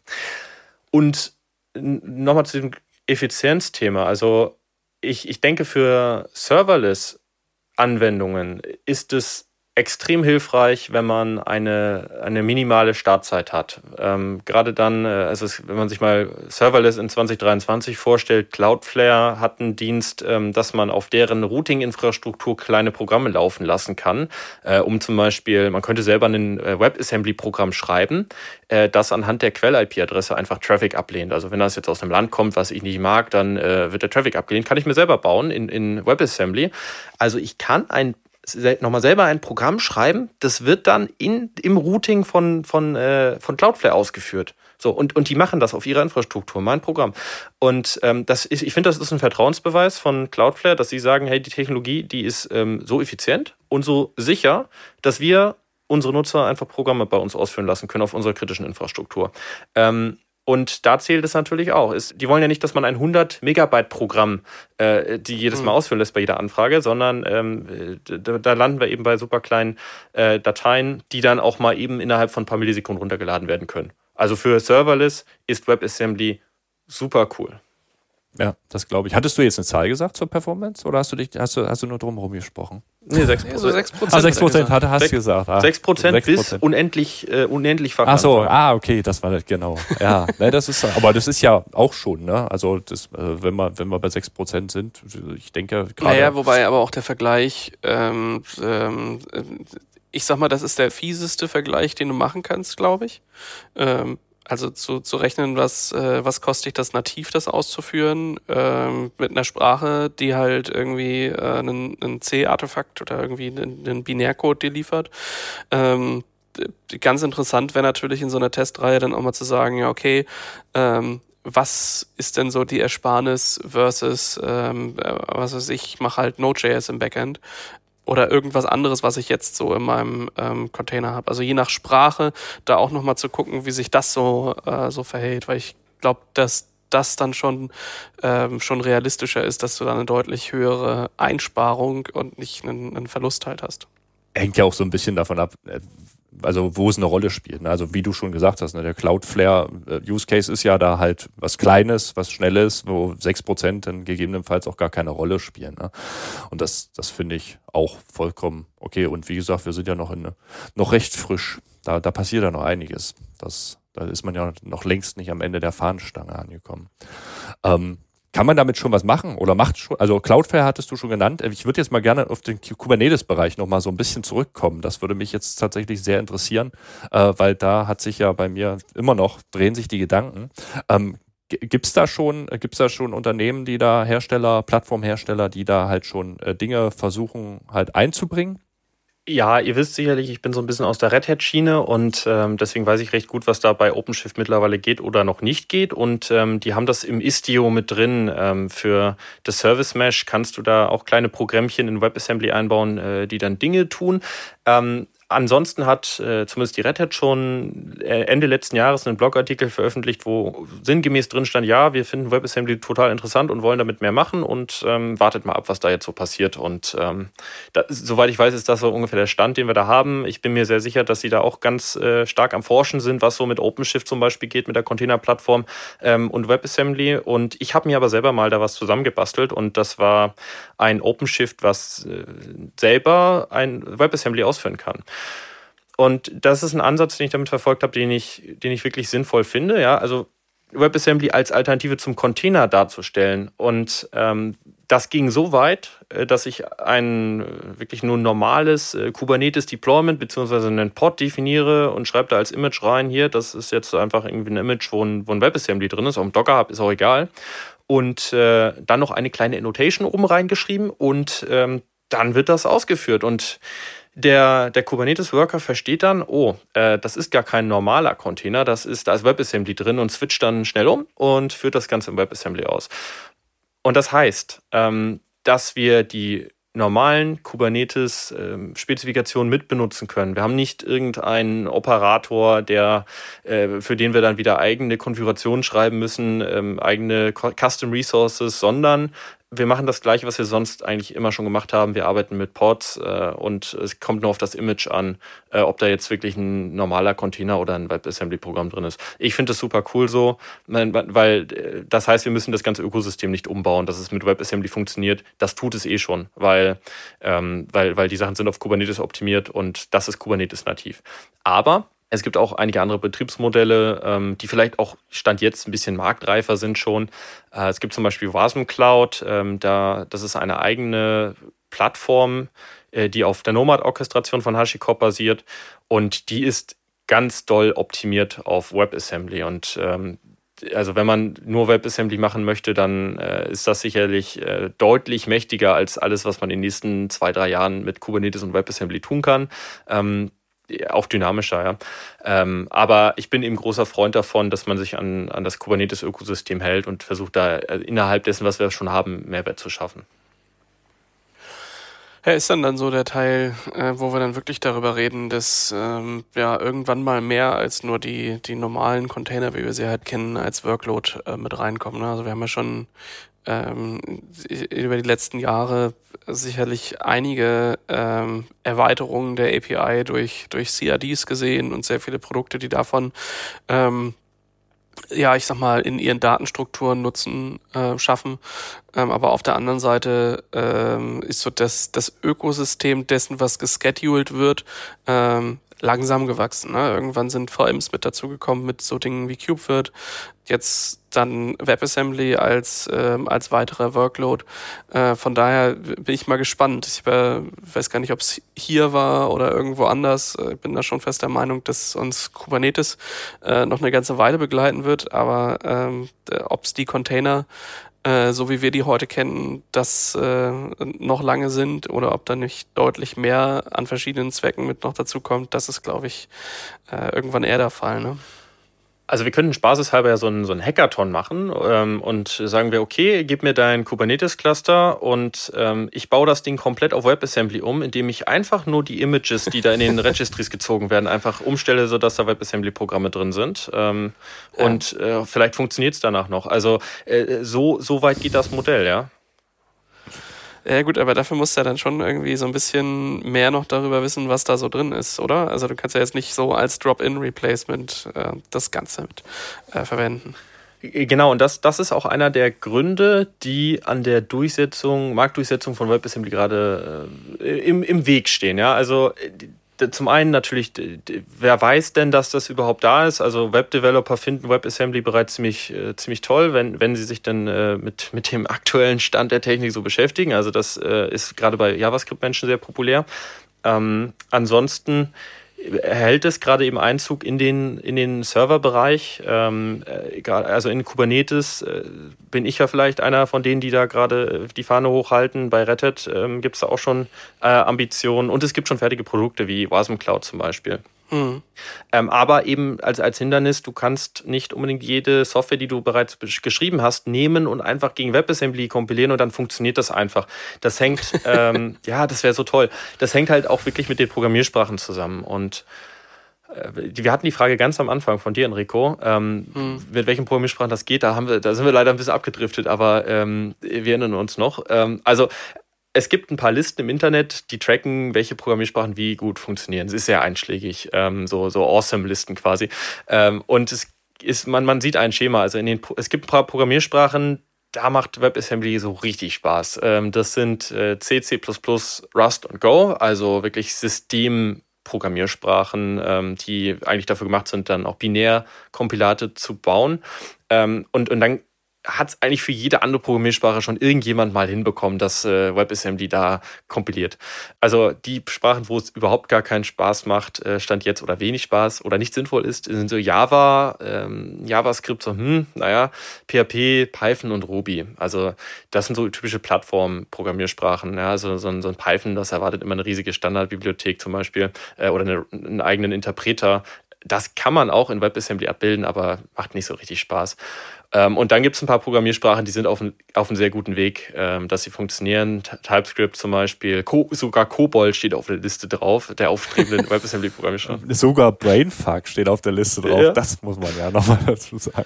und nochmal zu dem Effizienzthema. Also ich, ich denke, für Serverless-Anwendungen ist es extrem hilfreich, wenn man eine, eine minimale Startzeit hat. Ähm, gerade dann, äh, es, wenn man sich mal Serverless in 2023 vorstellt, Cloudflare hat einen Dienst, ähm, dass man auf deren Routing-Infrastruktur kleine Programme laufen lassen kann, äh, um zum Beispiel, man könnte selber ein äh, WebAssembly-Programm schreiben, äh, das anhand der Quell-IP-Adresse einfach Traffic ablehnt. Also wenn das jetzt aus einem Land kommt, was ich nicht mag, dann äh, wird der Traffic abgelehnt. Kann ich mir selber bauen in, in WebAssembly. Also ich kann ein nochmal selber ein Programm schreiben, das wird dann in, im Routing von, von, äh, von Cloudflare ausgeführt. So, und, und die machen das auf ihrer Infrastruktur, mein Programm. Und ähm, das ist, ich finde, das ist ein Vertrauensbeweis von Cloudflare, dass sie sagen, hey, die Technologie, die ist ähm, so effizient und so sicher, dass wir unsere Nutzer einfach Programme bei uns ausführen lassen können auf unserer kritischen Infrastruktur. Ähm, Und da zählt es natürlich auch. die wollen ja nicht, dass man ein 100 Megabyte Programm, äh, die jedes Mal mhm. ausführen lässt bei jeder Anfrage, sondern ähm, da, da, landen wir eben bei super kleinen äh, Dateien, die dann auch mal eben innerhalb von ein paar Millisekunden runtergeladen werden können. Also für Serverless ist WebAssembly super cool. Ja, das glaube ich. Hattest du jetzt eine Zahl gesagt zur Performance oder hast du dich, hast du, hast du nur drumherum gesprochen? Nee, 6 Prozent. Also 6 Prozent. Ah, 6 Prozent hatte, hast du gesagt. Ah, 6 Prozent bis unendlich, äh, unendlich verkauft. Ach so, ah, okay, das war das, genau. Ja, ne, das ist, aber das ist ja auch schon, ne? Also, das, äh, wenn, wir, wenn wir bei 6 Prozent sind, ich denke gerade. Naja, wobei aber auch der Vergleich, ähm, ähm, ich sag mal, das ist der fieseste Vergleich, den du machen kannst, glaube ich. Ähm, also zu, zu rechnen, was, äh, was kostet das nativ, das auszuführen, ähm, mit einer Sprache, die halt irgendwie äh, einen, einen C-Artefakt oder irgendwie einen, einen Binärcode dir liefert. Ähm, ganz interessant wäre natürlich in so einer Testreihe dann auch mal zu sagen, ja, okay, ähm, was ist denn so die Ersparnis versus, ähm, äh, was weiß ich, ich mache halt Node.js im Backend oder irgendwas anderes, was ich jetzt so in meinem ähm, Container habe. Also je nach Sprache da auch nochmal zu gucken, wie sich das so, äh, so verhält, weil ich glaube, dass das dann schon, ähm, schon realistischer ist, dass du da eine deutlich höhere Einsparung und nicht einen, einen Verlust halt hast. Hängt ja auch so ein bisschen davon ab, äh, also wo es eine Rolle spielt. Ne? Also wie du schon gesagt hast, ne? der Cloudflare äh, Use Case ist ja da halt was Kleines, was Schnelles, wo sechs Prozent dann gegebenenfalls auch gar keine Rolle spielen. Ne? Und das, das finde ich auch vollkommen okay. Und wie gesagt, wir sind ja noch in, noch recht frisch. Da, da passiert ja noch einiges. Das, da ist man ja noch längst nicht am Ende der Fahnenstange angekommen. Ähm, kann man damit schon was machen oder macht schon, also Cloudflare hattest du schon genannt. Ich würde jetzt mal gerne auf den Kubernetes-Bereich nochmal so ein bisschen zurückkommen. Das würde mich jetzt tatsächlich sehr interessieren, äh, weil da hat sich ja bei mir immer noch, drehen sich die Gedanken. Ähm, Gibt es da schon, gibt's da schon Unternehmen, die da Hersteller, Plattformhersteller, die da halt schon äh, Dinge versuchen halt einzubringen? Ja, ihr wisst sicherlich, ich bin so ein bisschen aus der Red Hat-Schiene und ähm, deswegen weiß ich recht gut, was da bei OpenShift mittlerweile geht oder noch nicht geht. Und ähm, die haben das im Istio mit drin. Ähm, für das Service Mesh kannst du da auch kleine Programmchen in WebAssembly einbauen, äh, die dann Dinge tun. Ähm, Ansonsten hat äh, zumindest die Red Hat schon äh, Ende letzten Jahres einen Blogartikel veröffentlicht, wo sinngemäß drin stand, ja, wir finden WebAssembly total interessant und wollen damit mehr machen und ähm, wartet mal ab, was da jetzt so passiert. Und ähm, da, soweit ich weiß, ist das so ungefähr der Stand, den wir da haben. Ich bin mir sehr sicher, dass sie da auch ganz äh, stark am Forschen sind, was so mit OpenShift zum Beispiel geht, mit der Containerplattform ähm, und WebAssembly. Und ich habe mir aber selber mal da was zusammengebastelt und das war ein OpenShift, was äh, selber ein WebAssembly ausführen kann. Und das ist ein Ansatz, den ich damit verfolgt habe, den ich, den ich wirklich sinnvoll finde. Ja, also WebAssembly als Alternative zum Container darzustellen. Und ähm, das ging so weit, äh, dass ich ein äh, wirklich nur normales äh, Kubernetes Deployment beziehungsweise einen Pod definiere und schreibe da als Image rein, hier, das ist jetzt einfach irgendwie ein Image, wo ein, wo ein WebAssembly drin ist, auch im Docker Hub ist auch egal. Und äh, dann noch eine kleine Annotation oben reingeschrieben und ähm, dann wird das ausgeführt. Und der, der Kubernetes-Worker versteht dann, oh, äh, das ist gar kein normaler Container, das ist, da ist WebAssembly drin und switcht dann schnell um und führt das Ganze im WebAssembly aus. Und das heißt, ähm, dass wir die normalen Kubernetes-Spezifikationen ähm, mitbenutzen können. Wir haben nicht irgendeinen Operator, der, äh, für den wir dann wieder eigene Konfigurationen schreiben müssen, ähm, eigene Custom Resources, sondern wir machen das gleiche, was wir sonst eigentlich immer schon gemacht haben. Wir arbeiten mit Ports äh, und es kommt nur auf das Image an, äh, ob da jetzt wirklich ein normaler Container oder ein WebAssembly-Programm drin ist. Ich finde das super cool so, weil äh, das heißt, wir müssen das ganze Ökosystem nicht umbauen, dass es mit WebAssembly funktioniert. Das tut es eh schon, weil, ähm, weil, weil die Sachen sind auf Kubernetes optimiert und das ist Kubernetes nativ. Aber es gibt auch einige andere Betriebsmodelle, ähm, die vielleicht auch Stand jetzt ein bisschen marktreifer sind schon. Äh, es gibt zum Beispiel Wasm Cloud, ähm, da, das ist eine eigene Plattform, äh, die auf der Nomad-Orchestration von HashiCorp basiert und die ist ganz doll optimiert auf WebAssembly und ähm, also wenn man nur WebAssembly machen möchte, dann äh, ist das sicherlich deutlich mächtiger als alles, was man in den nächsten zwei, drei Jahren mit Kubernetes und WebAssembly tun kann. Auch dynamischer, ja. Ähm, aber ich bin eben großer Freund davon, dass man sich an, an das Kubernetes-Ökosystem hält und versucht da äh, innerhalb dessen, was wir schon haben, Mehrwert zu schaffen. Ja, ist dann dann so der Teil, äh, wo wir dann wirklich darüber reden, dass ähm, ja irgendwann mal mehr als nur die, die normalen Container, wie wir sie halt kennen, als Workload äh, mit reinkommen. Ne? Also wir haben ja schon ähm, über die letzten Jahre sicherlich einige ähm, Erweiterungen der API durch, durch CRDs gesehen und sehr viele Produkte, die davon ähm, ja, ich sag mal, in ihren Datenstrukturen Nutzen äh, schaffen. Ähm, aber auf der anderen Seite ähm, ist so das, das Ökosystem dessen, was gescheduled wird, ähm, langsam gewachsen. Ne? Irgendwann sind VMs mit dazugekommen mit so Dingen wie KubeVirt, jetzt dann WebAssembly als, ähm, als weiterer Workload. Äh, von daher bin ich mal gespannt. Ich äh, weiß gar nicht, ob es hier war oder irgendwo anders. Äh, ich bin da schon fest der Meinung, dass uns Kubernetes äh, noch eine ganze Weile begleiten wird, aber ähm, ob es die Container äh, so wie wir die heute kennen, das äh, noch lange sind oder ob da nicht deutlich mehr an verschiedenen Zwecken mit noch dazu kommt, das ist, glaube ich, äh, irgendwann eher der Fall. Ne? Also wir könnten spaßeshalber ja so einen, so einen Hackathon machen ähm, und sagen wir, okay, gib mir dein Kubernetes-Cluster und ähm, ich baue das Ding komplett auf WebAssembly um, indem ich einfach nur die Images, die da in den Registries gezogen werden, einfach umstelle, sodass da WebAssembly-Programme drin sind. Ähm, ja. Und äh, vielleicht funktioniert es danach noch. Also äh, so, so weit geht das Modell, ja. Ja gut, aber dafür musst du ja dann schon irgendwie so ein bisschen mehr noch darüber wissen, was da so drin ist, oder? Also du kannst ja jetzt nicht so als Drop-in-Replacement äh, das Ganze mit äh, verwenden. Genau, und das, das ist auch einer der Gründe, die an der Durchsetzung, Marktdurchsetzung von WebAssembly gerade äh, im, im Weg stehen. Ja? Also zum einen natürlich, wer weiß denn, dass das überhaupt da ist? Also Webdeveloper finden WebAssembly bereits ziemlich, äh, ziemlich toll, wenn, wenn sie sich dann äh, mit, mit dem aktuellen Stand der Technik so beschäftigen. Also das äh, ist gerade bei JavaScript-Menschen sehr populär. Ähm, ansonsten erhält es gerade eben Einzug in den, in den Serverbereich. Ähm, äh, also in Kubernetes äh, bin ich ja vielleicht einer von denen, die da gerade äh, die Fahne hochhalten. Bei Red Hat ähm, gibt es da auch schon äh, Ambitionen und es gibt schon fertige Produkte wie Wasm Cloud zum Beispiel. Mhm. Ähm, aber eben als, als Hindernis, du kannst nicht unbedingt jede Software, die du bereits geschrieben hast, nehmen und einfach gegen WebAssembly kompilieren und dann funktioniert das einfach. Das hängt, ähm, ja, das wäre so toll. Das hängt halt auch wirklich mit den Programmiersprachen zusammen. Und äh, wir hatten die Frage ganz am Anfang von dir, Enrico, ähm, mhm. mit welchen Programmiersprachen das geht. Da, haben wir, da sind wir leider ein bisschen abgedriftet, aber ähm, wir erinnern uns noch. Ähm, also es gibt ein paar Listen im Internet, die tracken, welche Programmiersprachen wie gut funktionieren. Es ist sehr einschlägig, ähm, so, so Awesome-Listen quasi. Ähm, und es ist, man, man sieht ein Schema. Also in den, es gibt ein paar Programmiersprachen, da macht WebAssembly so richtig Spaß. Ähm, das sind äh, C, C++, Rust und Go, also wirklich Systemprogrammiersprachen, ähm, die eigentlich dafür gemacht sind, dann auch Binärkompilate zu bauen. Ähm, und, und dann hat es eigentlich für jede andere Programmiersprache schon irgendjemand mal hinbekommen, dass äh, WebAssembly da kompiliert. Also die Sprachen, wo es überhaupt gar keinen Spaß macht, äh, stand jetzt oder wenig Spaß oder nicht sinnvoll ist, sind so Java, ähm, JavaScript, so, hm, naja, PHP, Python und Ruby. Also das sind so typische Plattform-Programmiersprachen. Ja, so ein, so ein Python, das erwartet immer eine riesige Standardbibliothek zum Beispiel äh, oder eine, einen eigenen Interpreter. Das kann man auch in WebAssembly abbilden, aber macht nicht so richtig Spaß. Ähm, und dann gibt es ein paar Programmiersprachen, die sind auf, ein, auf einem sehr guten Weg, ähm, dass sie funktionieren. TypeScript zum Beispiel, Co sogar COBOL steht auf der Liste drauf, der aufstrebenden WebAssembly-Programmiersprache. Sogar Brainfuck steht auf der Liste drauf, ja. das muss man ja nochmal dazu sagen.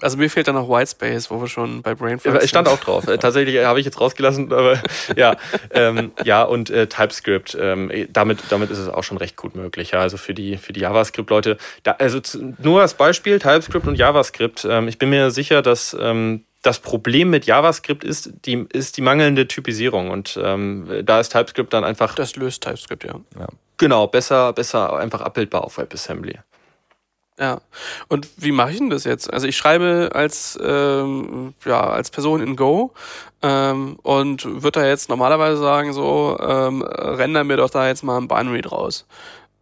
Also mir fehlt da noch Whitespace, wo wir schon bei Brainfuck sind. Stand auch drauf. Äh, tatsächlich habe ich jetzt rausgelassen, aber ja, ähm, ja und äh, TypeScript. Ähm, damit, damit ist es auch schon recht gut möglich. Ja, also für die für die JavaScript-Leute. Also zu, nur als Beispiel TypeScript und JavaScript. Ähm, ich bin mir sicher, dass ähm, das Problem mit JavaScript ist die, ist die mangelnde Typisierung. Und ähm, da ist TypeScript dann einfach. Das löst TypeScript, ja. ja. Genau, besser, besser einfach abbildbar auf WebAssembly. Ja. Und wie mache ich denn das jetzt? Also ich schreibe als ähm, ja als Person in Go ähm, und würde da jetzt normalerweise sagen so ähm, render mir doch da jetzt mal ein Binary draus.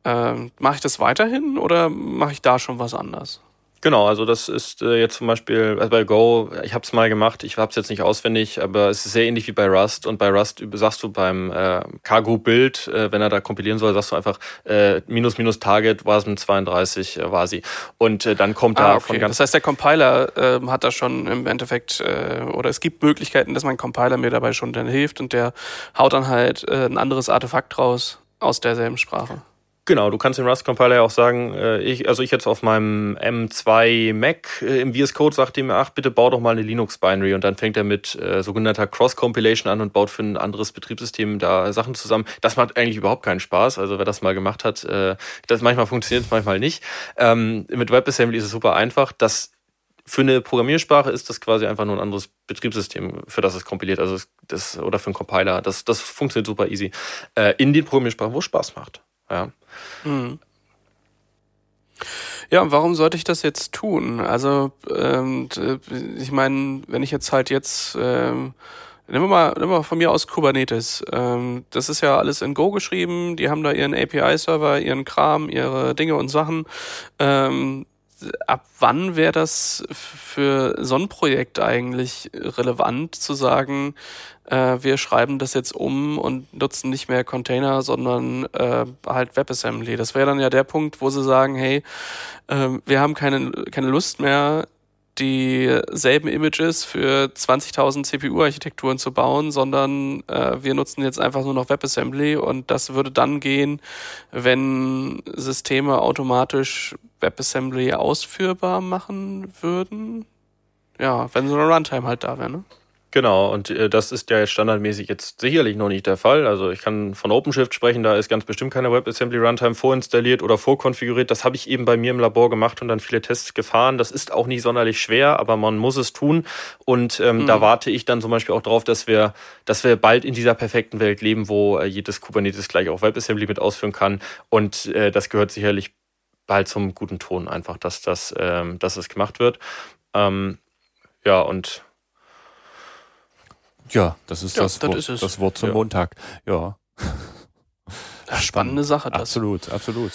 Ähm, mache ich das weiterhin oder mache ich da schon was anders? Genau, also das ist äh, jetzt zum Beispiel also bei Go, ich habe es mal gemacht, ich habe es jetzt nicht auswendig, aber es ist sehr ähnlich wie bei Rust und bei Rust sagst du beim äh, Cargo-Bild, äh, wenn er da kompilieren soll, sagst du einfach äh, minus minus Target WASM 32 äh, war sie und äh, dann kommt ah, da okay. von ganz... Das heißt, der Compiler äh, hat da schon im Endeffekt, äh, oder es gibt Möglichkeiten, dass mein Compiler mir dabei schon dann hilft und der haut dann halt äh, ein anderes Artefakt raus aus derselben Sprache. Genau, du kannst dem Rust-Compiler ja auch sagen, äh, ich, also ich jetzt auf meinem M2 Mac äh, im VS Code sagt ihm, ach bitte bau doch mal eine Linux-Binary und dann fängt er mit äh, sogenannter Cross-Compilation an und baut für ein anderes Betriebssystem da Sachen zusammen. Das macht eigentlich überhaupt keinen Spaß. Also wer das mal gemacht hat, äh, das manchmal funktioniert, manchmal nicht. Ähm, mit WebAssembly ist es super einfach. Das für eine Programmiersprache ist das quasi einfach nur ein anderes Betriebssystem, für das es kompiliert, also das, oder für einen Compiler. Das, das funktioniert super easy. Äh, in den Programmiersprachen, wo es Spaß macht. Ja. Mhm. Ja, und warum sollte ich das jetzt tun? Also, ähm, ich meine, wenn ich jetzt halt jetzt, ähm, nehmen wir mal, nehmen wir mal von mir aus Kubernetes. Ähm, das ist ja alles in Go geschrieben, die haben da ihren API-Server, ihren Kram, ihre Dinge und Sachen. Ähm, ab wann wäre das für so ein Projekt eigentlich relevant zu sagen, äh, wir schreiben das jetzt um und nutzen nicht mehr Container, sondern äh, halt WebAssembly. Das wäre dann ja der Punkt, wo sie sagen, hey, äh, wir haben keine, keine Lust mehr, dieselben Images für 20.000 CPU-Architekturen zu bauen, sondern äh, wir nutzen jetzt einfach nur noch WebAssembly und das würde dann gehen, wenn Systeme automatisch WebAssembly ausführbar machen würden. Ja, wenn so eine Runtime halt da wäre, ne? Genau, und äh, das ist ja standardmäßig jetzt sicherlich noch nicht der Fall. Also ich kann von OpenShift sprechen, da ist ganz bestimmt keine WebAssembly Runtime vorinstalliert oder vorkonfiguriert. Das habe ich eben bei mir im Labor gemacht und dann viele Tests gefahren. Das ist auch nicht sonderlich schwer, aber man muss es tun. Und ähm, mhm. da warte ich dann zum Beispiel auch darauf, dass wir, dass wir bald in dieser perfekten Welt leben, wo äh, jedes Kubernetes gleich auch WebAssembly mit ausführen kann. Und äh, das gehört sicherlich bald zum guten Ton einfach, dass das, ähm, dass es gemacht wird. Ähm, ja, und ja, das ist, ja, das, das, Wort, ist das Wort zum ja. Montag. Ja. ja spannende Sache. Das. Absolut, absolut.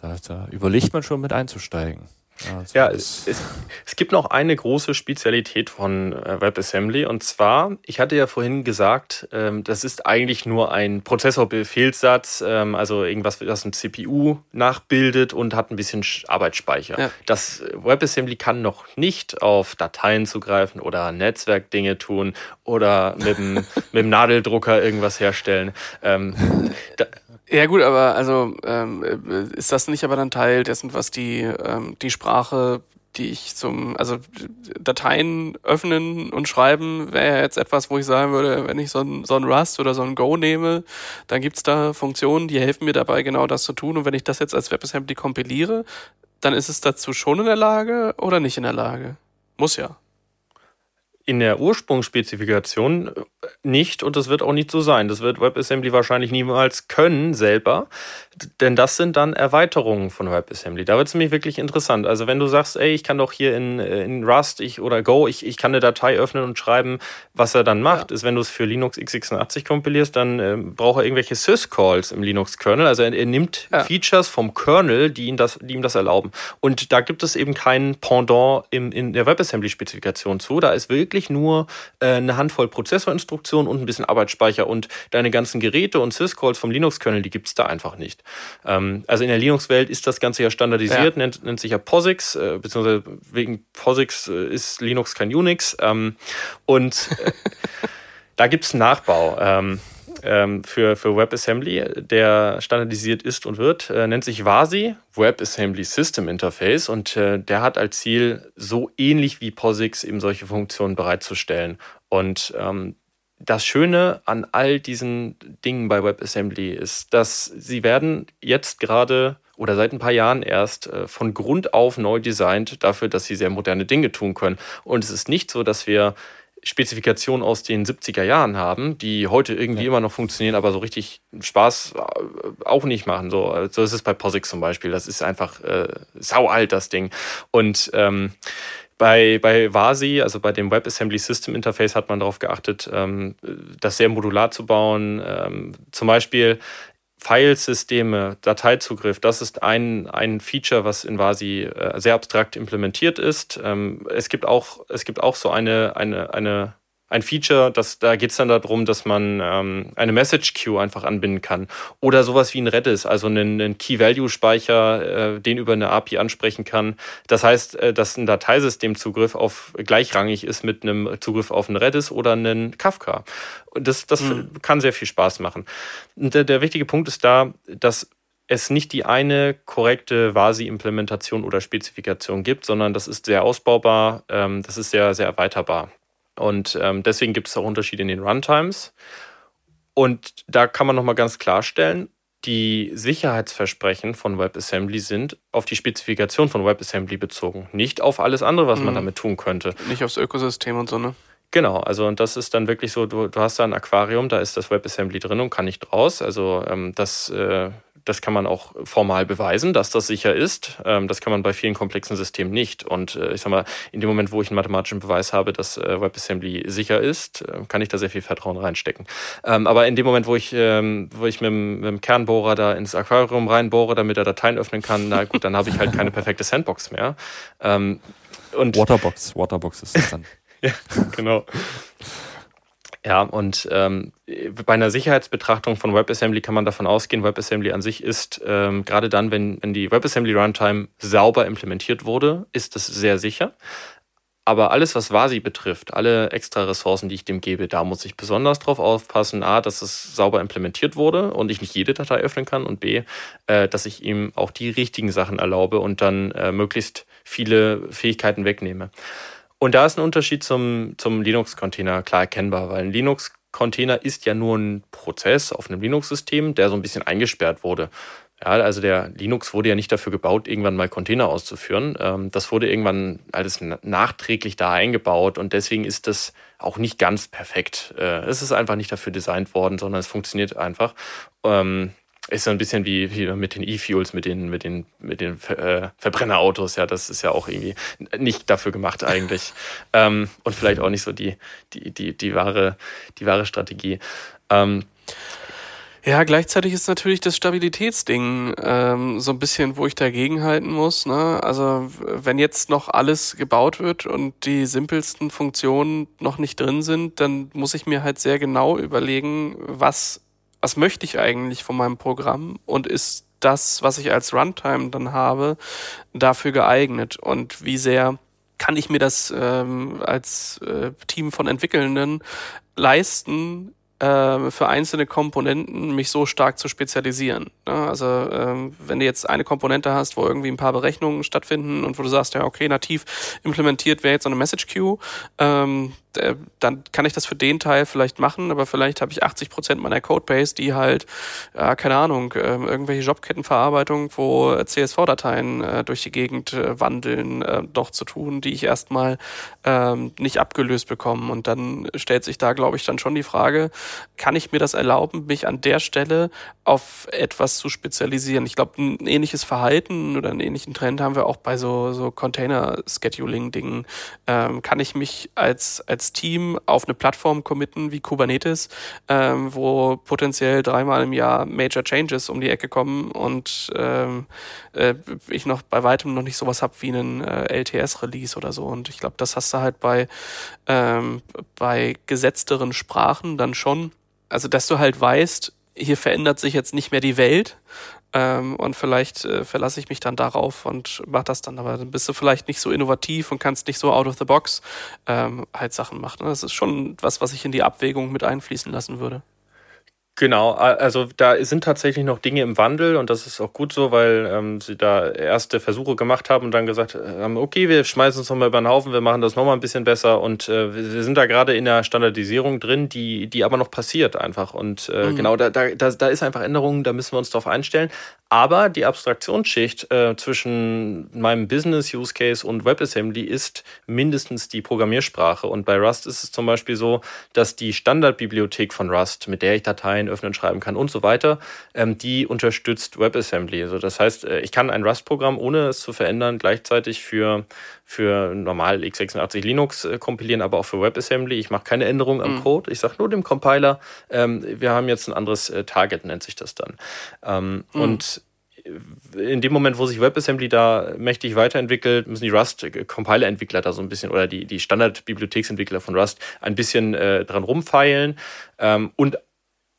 Da, da überlegt man schon mit einzusteigen. Also ja, es, es, es, gibt noch eine große Spezialität von äh, WebAssembly und zwar, ich hatte ja vorhin gesagt, ähm, das ist eigentlich nur ein Prozessorbefehlssatz, ähm, also irgendwas, das ein CPU nachbildet und hat ein bisschen Arbeitsspeicher. Ja. Das WebAssembly kann noch nicht auf Dateien zugreifen oder Netzwerkdinge tun oder mit dem, mit dem Nadeldrucker irgendwas herstellen. Ähm, da, ja gut, aber also ähm, ist das nicht aber dann Teil dessen, was die ähm, die Sprache, die ich zum also Dateien öffnen und schreiben, wäre ja jetzt etwas, wo ich sagen würde, wenn ich so ein, so ein Rust oder so ein Go nehme, dann gibt's da Funktionen, die helfen mir dabei, genau das zu tun. Und wenn ich das jetzt als WebAssembly kompiliere, dann ist es dazu schon in der Lage oder nicht in der Lage? Muss ja in der Ursprungsspezifikation äh, nicht und das wird auch nicht so sein. Das wird WebAssembly wahrscheinlich niemals können selber, denn das sind dann Erweiterungen von WebAssembly. Da wird es nämlich wirklich interessant. Also wenn du sagst, ey, ich kann doch hier in, äh, in Rust ich, oder Go, ich, ich kann eine Datei öffnen und schreiben, was er dann macht, ja. ist, wenn du es für Linux x86 kompilierst, dann äh, braucht er irgendwelche syscalls im Linux-Kernel. Also er, er nimmt ja. Features vom Kernel, die, ihn das, die ihm das erlauben. Und da gibt es eben kein Pendant im, in der WebAssembly-Spezifikation zu. Da ist wirklich nur äh, eine Handvoll Prozessorinstruktionen und ein bisschen Arbeitsspeicher und deine ganzen Geräte und Syscalls vom Linux-Kernel, die gibt es da einfach nicht. Ähm, also in der Linux-Welt ist das Ganze ja standardisiert, ja. Nennt, nennt sich ja POSIX, äh, beziehungsweise wegen POSIX äh, ist Linux kein Unix. Ähm, und äh, da gibt es einen Nachbau. Ähm, ähm, für, für WebAssembly, der standardisiert ist und wird, äh, nennt sich WASI, WebAssembly System Interface, und äh, der hat als Ziel, so ähnlich wie POSIX eben solche Funktionen bereitzustellen. Und ähm, das Schöne an all diesen Dingen bei WebAssembly ist, dass sie werden jetzt gerade oder seit ein paar Jahren erst äh, von Grund auf neu designt dafür, dass sie sehr moderne Dinge tun können. Und es ist nicht so, dass wir Spezifikationen aus den 70er Jahren haben, die heute irgendwie ja. immer noch funktionieren, aber so richtig Spaß äh, auch nicht machen. So, so ist es bei POSIX zum Beispiel. Das ist einfach äh, sau alt, das Ding. Und ähm, bei, bei VASI, also bei dem WebAssembly System Interface, hat man darauf geachtet, ähm, das sehr modular zu bauen. Ähm, zum Beispiel Filesysteme, Dateizugriff, das ist ein, ein Feature, was in Vasi äh, sehr abstrakt implementiert ist. Ähm, es, gibt auch, es gibt auch so eine, eine, eine ein Feature, das, da geht es dann darum, dass man ähm, eine Message Queue einfach anbinden kann. Oder sowas wie ein Redis, also einen, einen Key-Value-Speicher, äh, den über eine API ansprechen kann. Das heißt, äh, dass ein Dateisystemzugriff auf gleichrangig ist mit einem Zugriff auf ein Redis oder einen Kafka. Und das, das mhm. kann sehr viel Spaß machen. Und der, der wichtige Punkt ist da, dass es nicht die eine korrekte VASI-Implementation oder Spezifikation gibt, sondern das ist sehr ausbaubar, ähm, das ist sehr, sehr erweiterbar. Und ähm, deswegen gibt es auch Unterschiede in den Runtimes. Und da kann man nochmal ganz klarstellen, die Sicherheitsversprechen von WebAssembly sind auf die Spezifikation von WebAssembly bezogen, nicht auf alles andere, was mhm. man damit tun könnte. Nicht aufs Ökosystem und so, ne? Genau, also und das ist dann wirklich so, du, du hast da ein Aquarium, da ist das WebAssembly drin und kann nicht raus. Also ähm, das äh, das kann man auch formal beweisen, dass das sicher ist. Ähm, das kann man bei vielen komplexen Systemen nicht. Und äh, ich sag mal, in dem Moment, wo ich einen mathematischen Beweis habe, dass äh, WebAssembly sicher ist, äh, kann ich da sehr viel Vertrauen reinstecken. Ähm, aber in dem Moment, wo ich, ähm, wo ich mit, mit dem Kernbohrer da ins Aquarium reinbohre, damit er Dateien öffnen kann, na gut, dann habe ich halt keine perfekte Sandbox mehr. und Waterbox, Waterbox ist das dann. ja, genau. Ja, und ähm, bei einer Sicherheitsbetrachtung von WebAssembly kann man davon ausgehen, WebAssembly an sich ist, ähm, gerade dann, wenn, wenn die WebAssembly Runtime sauber implementiert wurde, ist das sehr sicher. Aber alles, was VASI betrifft, alle extra Ressourcen, die ich dem gebe, da muss ich besonders drauf aufpassen. A, dass es sauber implementiert wurde und ich nicht jede Datei öffnen kann. Und B, äh, dass ich ihm auch die richtigen Sachen erlaube und dann äh, möglichst viele Fähigkeiten wegnehme. Und da ist ein Unterschied zum, zum Linux-Container klar erkennbar, weil ein Linux-Container ist ja nur ein Prozess auf einem Linux-System, der so ein bisschen eingesperrt wurde. Ja, also der Linux wurde ja nicht dafür gebaut, irgendwann mal Container auszuführen. Ähm, das wurde irgendwann alles nachträglich da eingebaut und deswegen ist das auch nicht ganz perfekt. Äh, es ist einfach nicht dafür designt worden, sondern es funktioniert einfach. Ähm, ist so ein bisschen wie, wie mit den E-Fuels, mit den, mit den, mit den äh, Verbrennerautos. Ja, das ist ja auch irgendwie nicht dafür gemacht eigentlich. ähm, und vielleicht auch nicht so die, die, die, die, wahre, die wahre Strategie. Ähm, ja, gleichzeitig ist natürlich das Stabilitätsding ähm, so ein bisschen, wo ich dagegen halten muss. Ne? Also wenn jetzt noch alles gebaut wird und die simpelsten Funktionen noch nicht drin sind, dann muss ich mir halt sehr genau überlegen, was was möchte ich eigentlich von meinem Programm und ist das, was ich als Runtime dann habe, dafür geeignet und wie sehr kann ich mir das ähm, als äh, Team von Entwickelnden leisten, äh, für einzelne Komponenten mich so stark zu spezialisieren. Ne? Also ähm, wenn du jetzt eine Komponente hast, wo irgendwie ein paar Berechnungen stattfinden und wo du sagst, ja, okay, nativ implementiert wäre jetzt so eine Message Queue, ähm, äh, dann kann ich das für den Teil vielleicht machen, aber vielleicht habe ich 80 Prozent meiner Codebase, die halt, ja, keine Ahnung, äh, irgendwelche Jobkettenverarbeitung, wo CSV-Dateien äh, durch die Gegend äh, wandeln, äh, doch zu tun, die ich erstmal ähm, nicht abgelöst bekomme. Und dann stellt sich da, glaube ich, dann schon die Frage, kann ich mir das erlauben, mich an der Stelle auf etwas zu spezialisieren? Ich glaube, ein ähnliches Verhalten oder einen ähnlichen Trend haben wir auch bei so, so Container-Scheduling-Dingen. Ähm, kann ich mich als, als als Team auf eine Plattform committen wie Kubernetes, ähm, wo potenziell dreimal im Jahr Major Changes um die Ecke kommen und ähm, äh, ich noch bei weitem noch nicht sowas habe wie einen äh, LTS-Release oder so. Und ich glaube, das hast du halt bei, ähm, bei gesetzteren Sprachen dann schon. Also, dass du halt weißt, hier verändert sich jetzt nicht mehr die Welt, ähm, und vielleicht äh, verlasse ich mich dann darauf und mache das dann. Aber dann bist du vielleicht nicht so innovativ und kannst nicht so out of the box ähm, halt Sachen machen. Das ist schon was, was ich in die Abwägung mit einfließen lassen würde. Genau, also da sind tatsächlich noch Dinge im Wandel und das ist auch gut so, weil ähm, sie da erste Versuche gemacht haben und dann gesagt haben, okay, wir schmeißen uns nochmal über den Haufen, wir machen das nochmal ein bisschen besser und äh, wir sind da gerade in der Standardisierung drin, die, die aber noch passiert einfach und äh, mhm. genau, da, da, da ist einfach Änderungen, da müssen wir uns drauf einstellen, aber die Abstraktionsschicht äh, zwischen meinem Business-Use-Case und WebAssembly ist mindestens die Programmiersprache und bei Rust ist es zum Beispiel so, dass die Standardbibliothek von Rust, mit der ich Dateien Dateien öffnen schreiben kann und so weiter, ähm, die unterstützt WebAssembly. Also das heißt, äh, ich kann ein Rust-Programm, ohne es zu verändern, gleichzeitig für, für normal x86 Linux äh, kompilieren, aber auch für WebAssembly. Ich mache keine Änderungen am mhm. Code. Ich sage nur dem Compiler, ähm, wir haben jetzt ein anderes äh, Target, nennt sich das dann. Ähm, mhm. Und in dem Moment, wo sich WebAssembly da mächtig weiterentwickelt, müssen die Rust-Compiler-Entwickler da so ein bisschen oder die, die Standard-Bibliotheksentwickler von Rust ein bisschen äh, dran rumfeilen. Ähm, und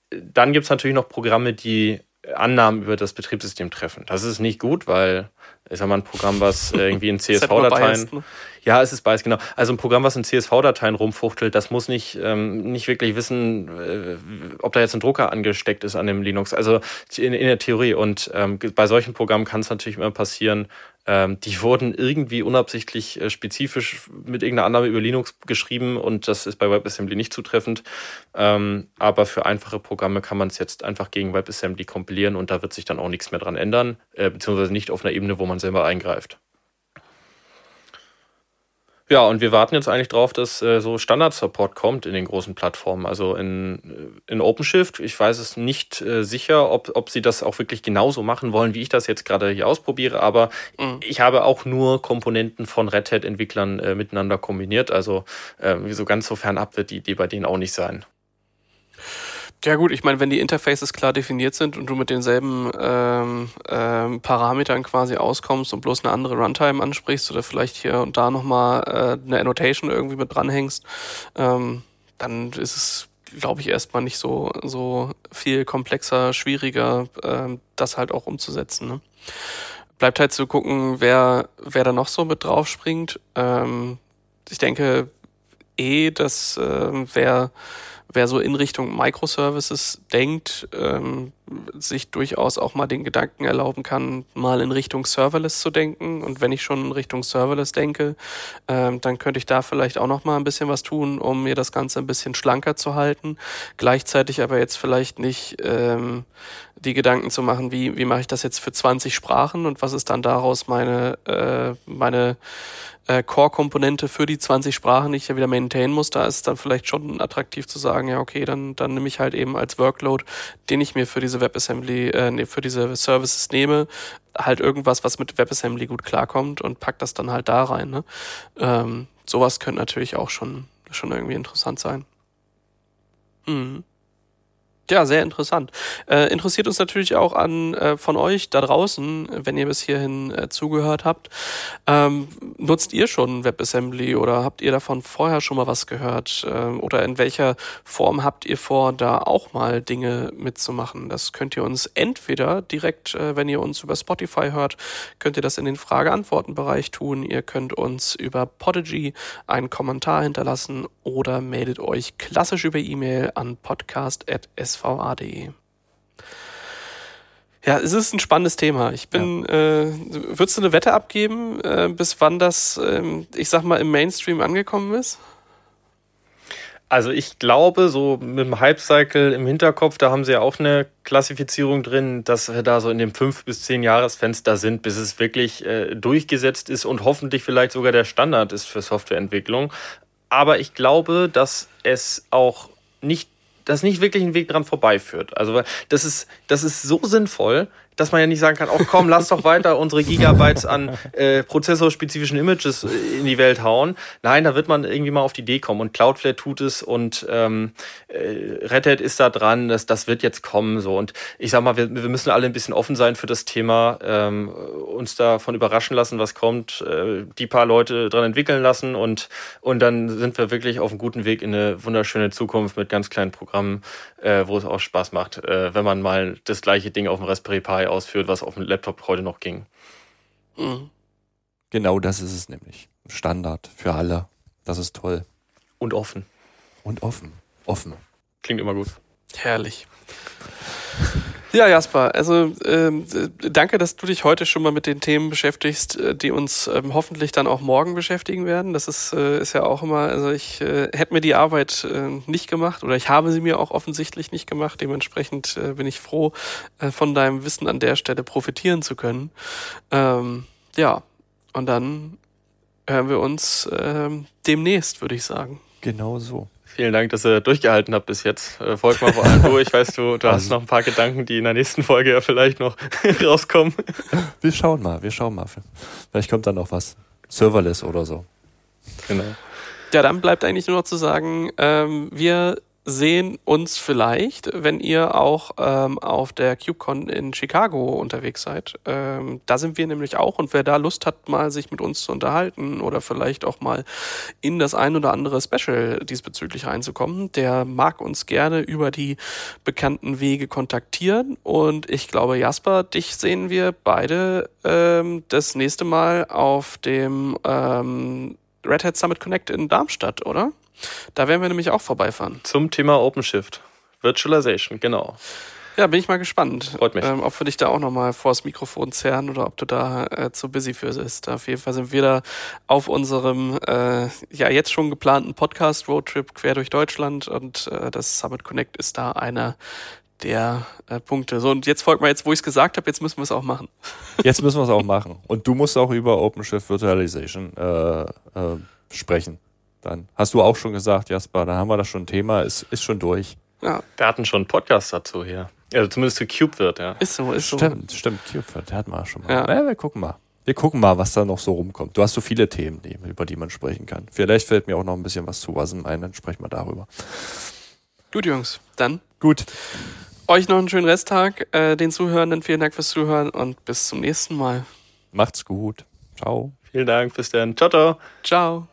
dann gibt es natürlich noch Programme, die Annahmen über das Betriebssystem treffen. Das ist nicht gut, weil ich sag mal, ein Programm, was irgendwie in CSV-Dateien. Ne? Ja, es ist beides, genau. Also ein Programm, was in CSV-Dateien rumfuchtelt, das muss nicht, ähm, nicht wirklich wissen, äh, ob da jetzt ein Drucker angesteckt ist an dem Linux. Also in, in der Theorie. Und ähm, bei solchen Programmen kann es natürlich immer passieren, ähm, die wurden irgendwie unabsichtlich äh, spezifisch mit irgendeiner Annahme über Linux geschrieben und das ist bei WebAssembly nicht zutreffend. Ähm, aber für einfache Programme kann man es jetzt einfach gegen WebAssembly kompilieren und da wird sich dann auch nichts mehr dran ändern, äh, beziehungsweise nicht auf einer Ebene, wo man selber eingreift. Ja, und wir warten jetzt eigentlich drauf, dass äh, so Standard-Support kommt in den großen Plattformen. Also in, in OpenShift, ich weiß es nicht äh, sicher, ob, ob sie das auch wirklich genauso machen wollen, wie ich das jetzt gerade hier ausprobiere, aber mhm. ich habe auch nur Komponenten von Red Hat-Entwicklern äh, miteinander kombiniert. Also äh, so ganz so fernab wird die Idee bei denen auch nicht sein. Ja gut, ich meine, wenn die Interfaces klar definiert sind und du mit denselben ähm, ähm, Parametern quasi auskommst und bloß eine andere Runtime ansprichst oder vielleicht hier und da nochmal äh, eine Annotation irgendwie mit dranhängst, ähm, dann ist es, glaube ich, erstmal nicht so, so viel komplexer, schwieriger, ähm, das halt auch umzusetzen. Ne? Bleibt halt zu gucken, wer, wer da noch so mit drauf springt. Ähm, ich denke eh, dass äh, wer wer so in Richtung Microservices denkt, ähm, sich durchaus auch mal den Gedanken erlauben kann, mal in Richtung Serverless zu denken. Und wenn ich schon in Richtung Serverless denke, ähm, dann könnte ich da vielleicht auch noch mal ein bisschen was tun, um mir das Ganze ein bisschen schlanker zu halten. Gleichzeitig aber jetzt vielleicht nicht ähm, die Gedanken zu machen, wie, wie mache ich das jetzt für 20 Sprachen und was ist dann daraus meine, äh, meine äh, Core-Komponente für die 20 Sprachen, die ich ja wieder maintainen muss, da ist dann vielleicht schon attraktiv zu sagen, ja, okay, dann, dann nehme ich halt eben als Workload, den ich mir für diese WebAssembly, äh, nee, für diese Services nehme, halt irgendwas, was mit WebAssembly gut klarkommt und pack das dann halt da rein. Ne? Ähm, sowas könnte natürlich auch schon, schon irgendwie interessant sein. Mhm. Ja, sehr interessant. Äh, interessiert uns natürlich auch an äh, von euch da draußen, wenn ihr bis hierhin äh, zugehört habt. Ähm, nutzt ihr schon WebAssembly oder habt ihr davon vorher schon mal was gehört? Ähm, oder in welcher Form habt ihr vor, da auch mal Dinge mitzumachen? Das könnt ihr uns entweder direkt, äh, wenn ihr uns über Spotify hört, könnt ihr das in den Frage-Antworten-Bereich tun. Ihr könnt uns über Podigy einen Kommentar hinterlassen oder meldet euch klassisch über E-Mail an podcast.s sva.de. Ja, es ist ein spannendes Thema. Ich bin, ja. äh, würdest du eine Wette abgeben, äh, bis wann das, äh, ich sag mal, im Mainstream angekommen ist? Also ich glaube, so mit dem Hype-Cycle im Hinterkopf, da haben sie ja auch eine Klassifizierung drin, dass wir da so in dem 5- bis 10 Jahresfenster sind, bis es wirklich äh, durchgesetzt ist und hoffentlich vielleicht sogar der Standard ist für Softwareentwicklung. Aber ich glaube, dass es auch nicht dass nicht wirklich ein Weg dran vorbeiführt. Also das ist, das ist so sinnvoll, dass man ja nicht sagen kann, oh komm, lass doch weiter unsere Gigabytes an äh, prozessorspezifischen Images äh, in die Welt hauen. Nein, da wird man irgendwie mal auf die Idee kommen. Und Cloudflare tut es und ähm, äh, Red Hat ist da dran, das, das wird jetzt kommen so. Und ich sag mal, wir, wir müssen alle ein bisschen offen sein für das Thema, ähm, uns davon überraschen lassen, was kommt, äh, die paar Leute dran entwickeln lassen. Und, und dann sind wir wirklich auf einem guten Weg in eine wunderschöne Zukunft mit ganz kleinen Programmen, äh, wo es auch Spaß macht, äh, wenn man mal das gleiche Ding auf dem Raspberry Pi ausführt, was auf dem Laptop heute noch ging. Mhm. Genau das ist es nämlich. Standard für alle. Das ist toll. Und offen. Und offen. Offen. Klingt immer gut. Herrlich. Ja, Jasper, also ähm, danke, dass du dich heute schon mal mit den Themen beschäftigst, äh, die uns ähm, hoffentlich dann auch morgen beschäftigen werden. Das ist, äh, ist ja auch immer, also ich äh, hätte mir die Arbeit äh, nicht gemacht oder ich habe sie mir auch offensichtlich nicht gemacht. Dementsprechend äh, bin ich froh, äh, von deinem Wissen an der Stelle profitieren zu können. Ähm, ja, und dann hören wir uns ähm, demnächst, würde ich sagen. Genau so. Vielen Dank, dass ihr durchgehalten habt bis jetzt. Äh, folgt mal vor allem du. Ich weiß, du, du hast also noch ein paar Gedanken, die in der nächsten Folge ja vielleicht noch rauskommen. Wir schauen mal, wir schauen mal. Vielleicht kommt dann noch was. Serverless oder so. Genau. Ja, dann bleibt eigentlich nur noch zu sagen, ähm, wir sehen uns vielleicht, wenn ihr auch ähm, auf der KubeCon in Chicago unterwegs seid. Ähm, da sind wir nämlich auch und wer da Lust hat, mal sich mit uns zu unterhalten oder vielleicht auch mal in das ein oder andere Special diesbezüglich reinzukommen, der mag uns gerne über die bekannten Wege kontaktieren. Und ich glaube, Jasper, dich sehen wir beide ähm, das nächste Mal auf dem ähm, Red Hat Summit Connect in Darmstadt, oder? Da werden wir nämlich auch vorbeifahren. Zum Thema OpenShift. Virtualization, genau. Ja, bin ich mal gespannt. Freut mich. Ähm, ob wir dich da auch nochmal vors Mikrofon zerren oder ob du da äh, zu busy für bist. Auf jeden Fall sind wir da auf unserem äh, ja jetzt schon geplanten Podcast Roadtrip quer durch Deutschland und äh, das Summit Connect ist da einer der äh, Punkte. So, und jetzt folgt mal jetzt, wo ich es gesagt habe, jetzt müssen wir es auch machen. Jetzt müssen wir es auch machen. Und du musst auch über OpenShift Virtualization äh, äh, sprechen. Dann hast du auch schon gesagt, Jasper, dann haben wir das schon ein Thema, ist, ist schon durch. Ja. Wir hatten schon einen Podcast dazu hier. Also zumindest für Cube wird, ja. Ist so, ist so. Stimmt, stimmt, Cube wird, hatten wir schon mal. Ja. Naja, wir gucken mal. Wir gucken mal, was da noch so rumkommt. Du hast so viele Themen, die, über die man sprechen kann. Vielleicht fällt mir auch noch ein bisschen was zu Wasm ein, dann sprechen wir darüber. Gut, Jungs, dann. Gut. Euch noch einen schönen Resttag. Äh, den Zuhörenden vielen Dank fürs Zuhören und bis zum nächsten Mal. Macht's gut. Ciao. Vielen Dank. Bis dann. Ciao, ciao. Ciao.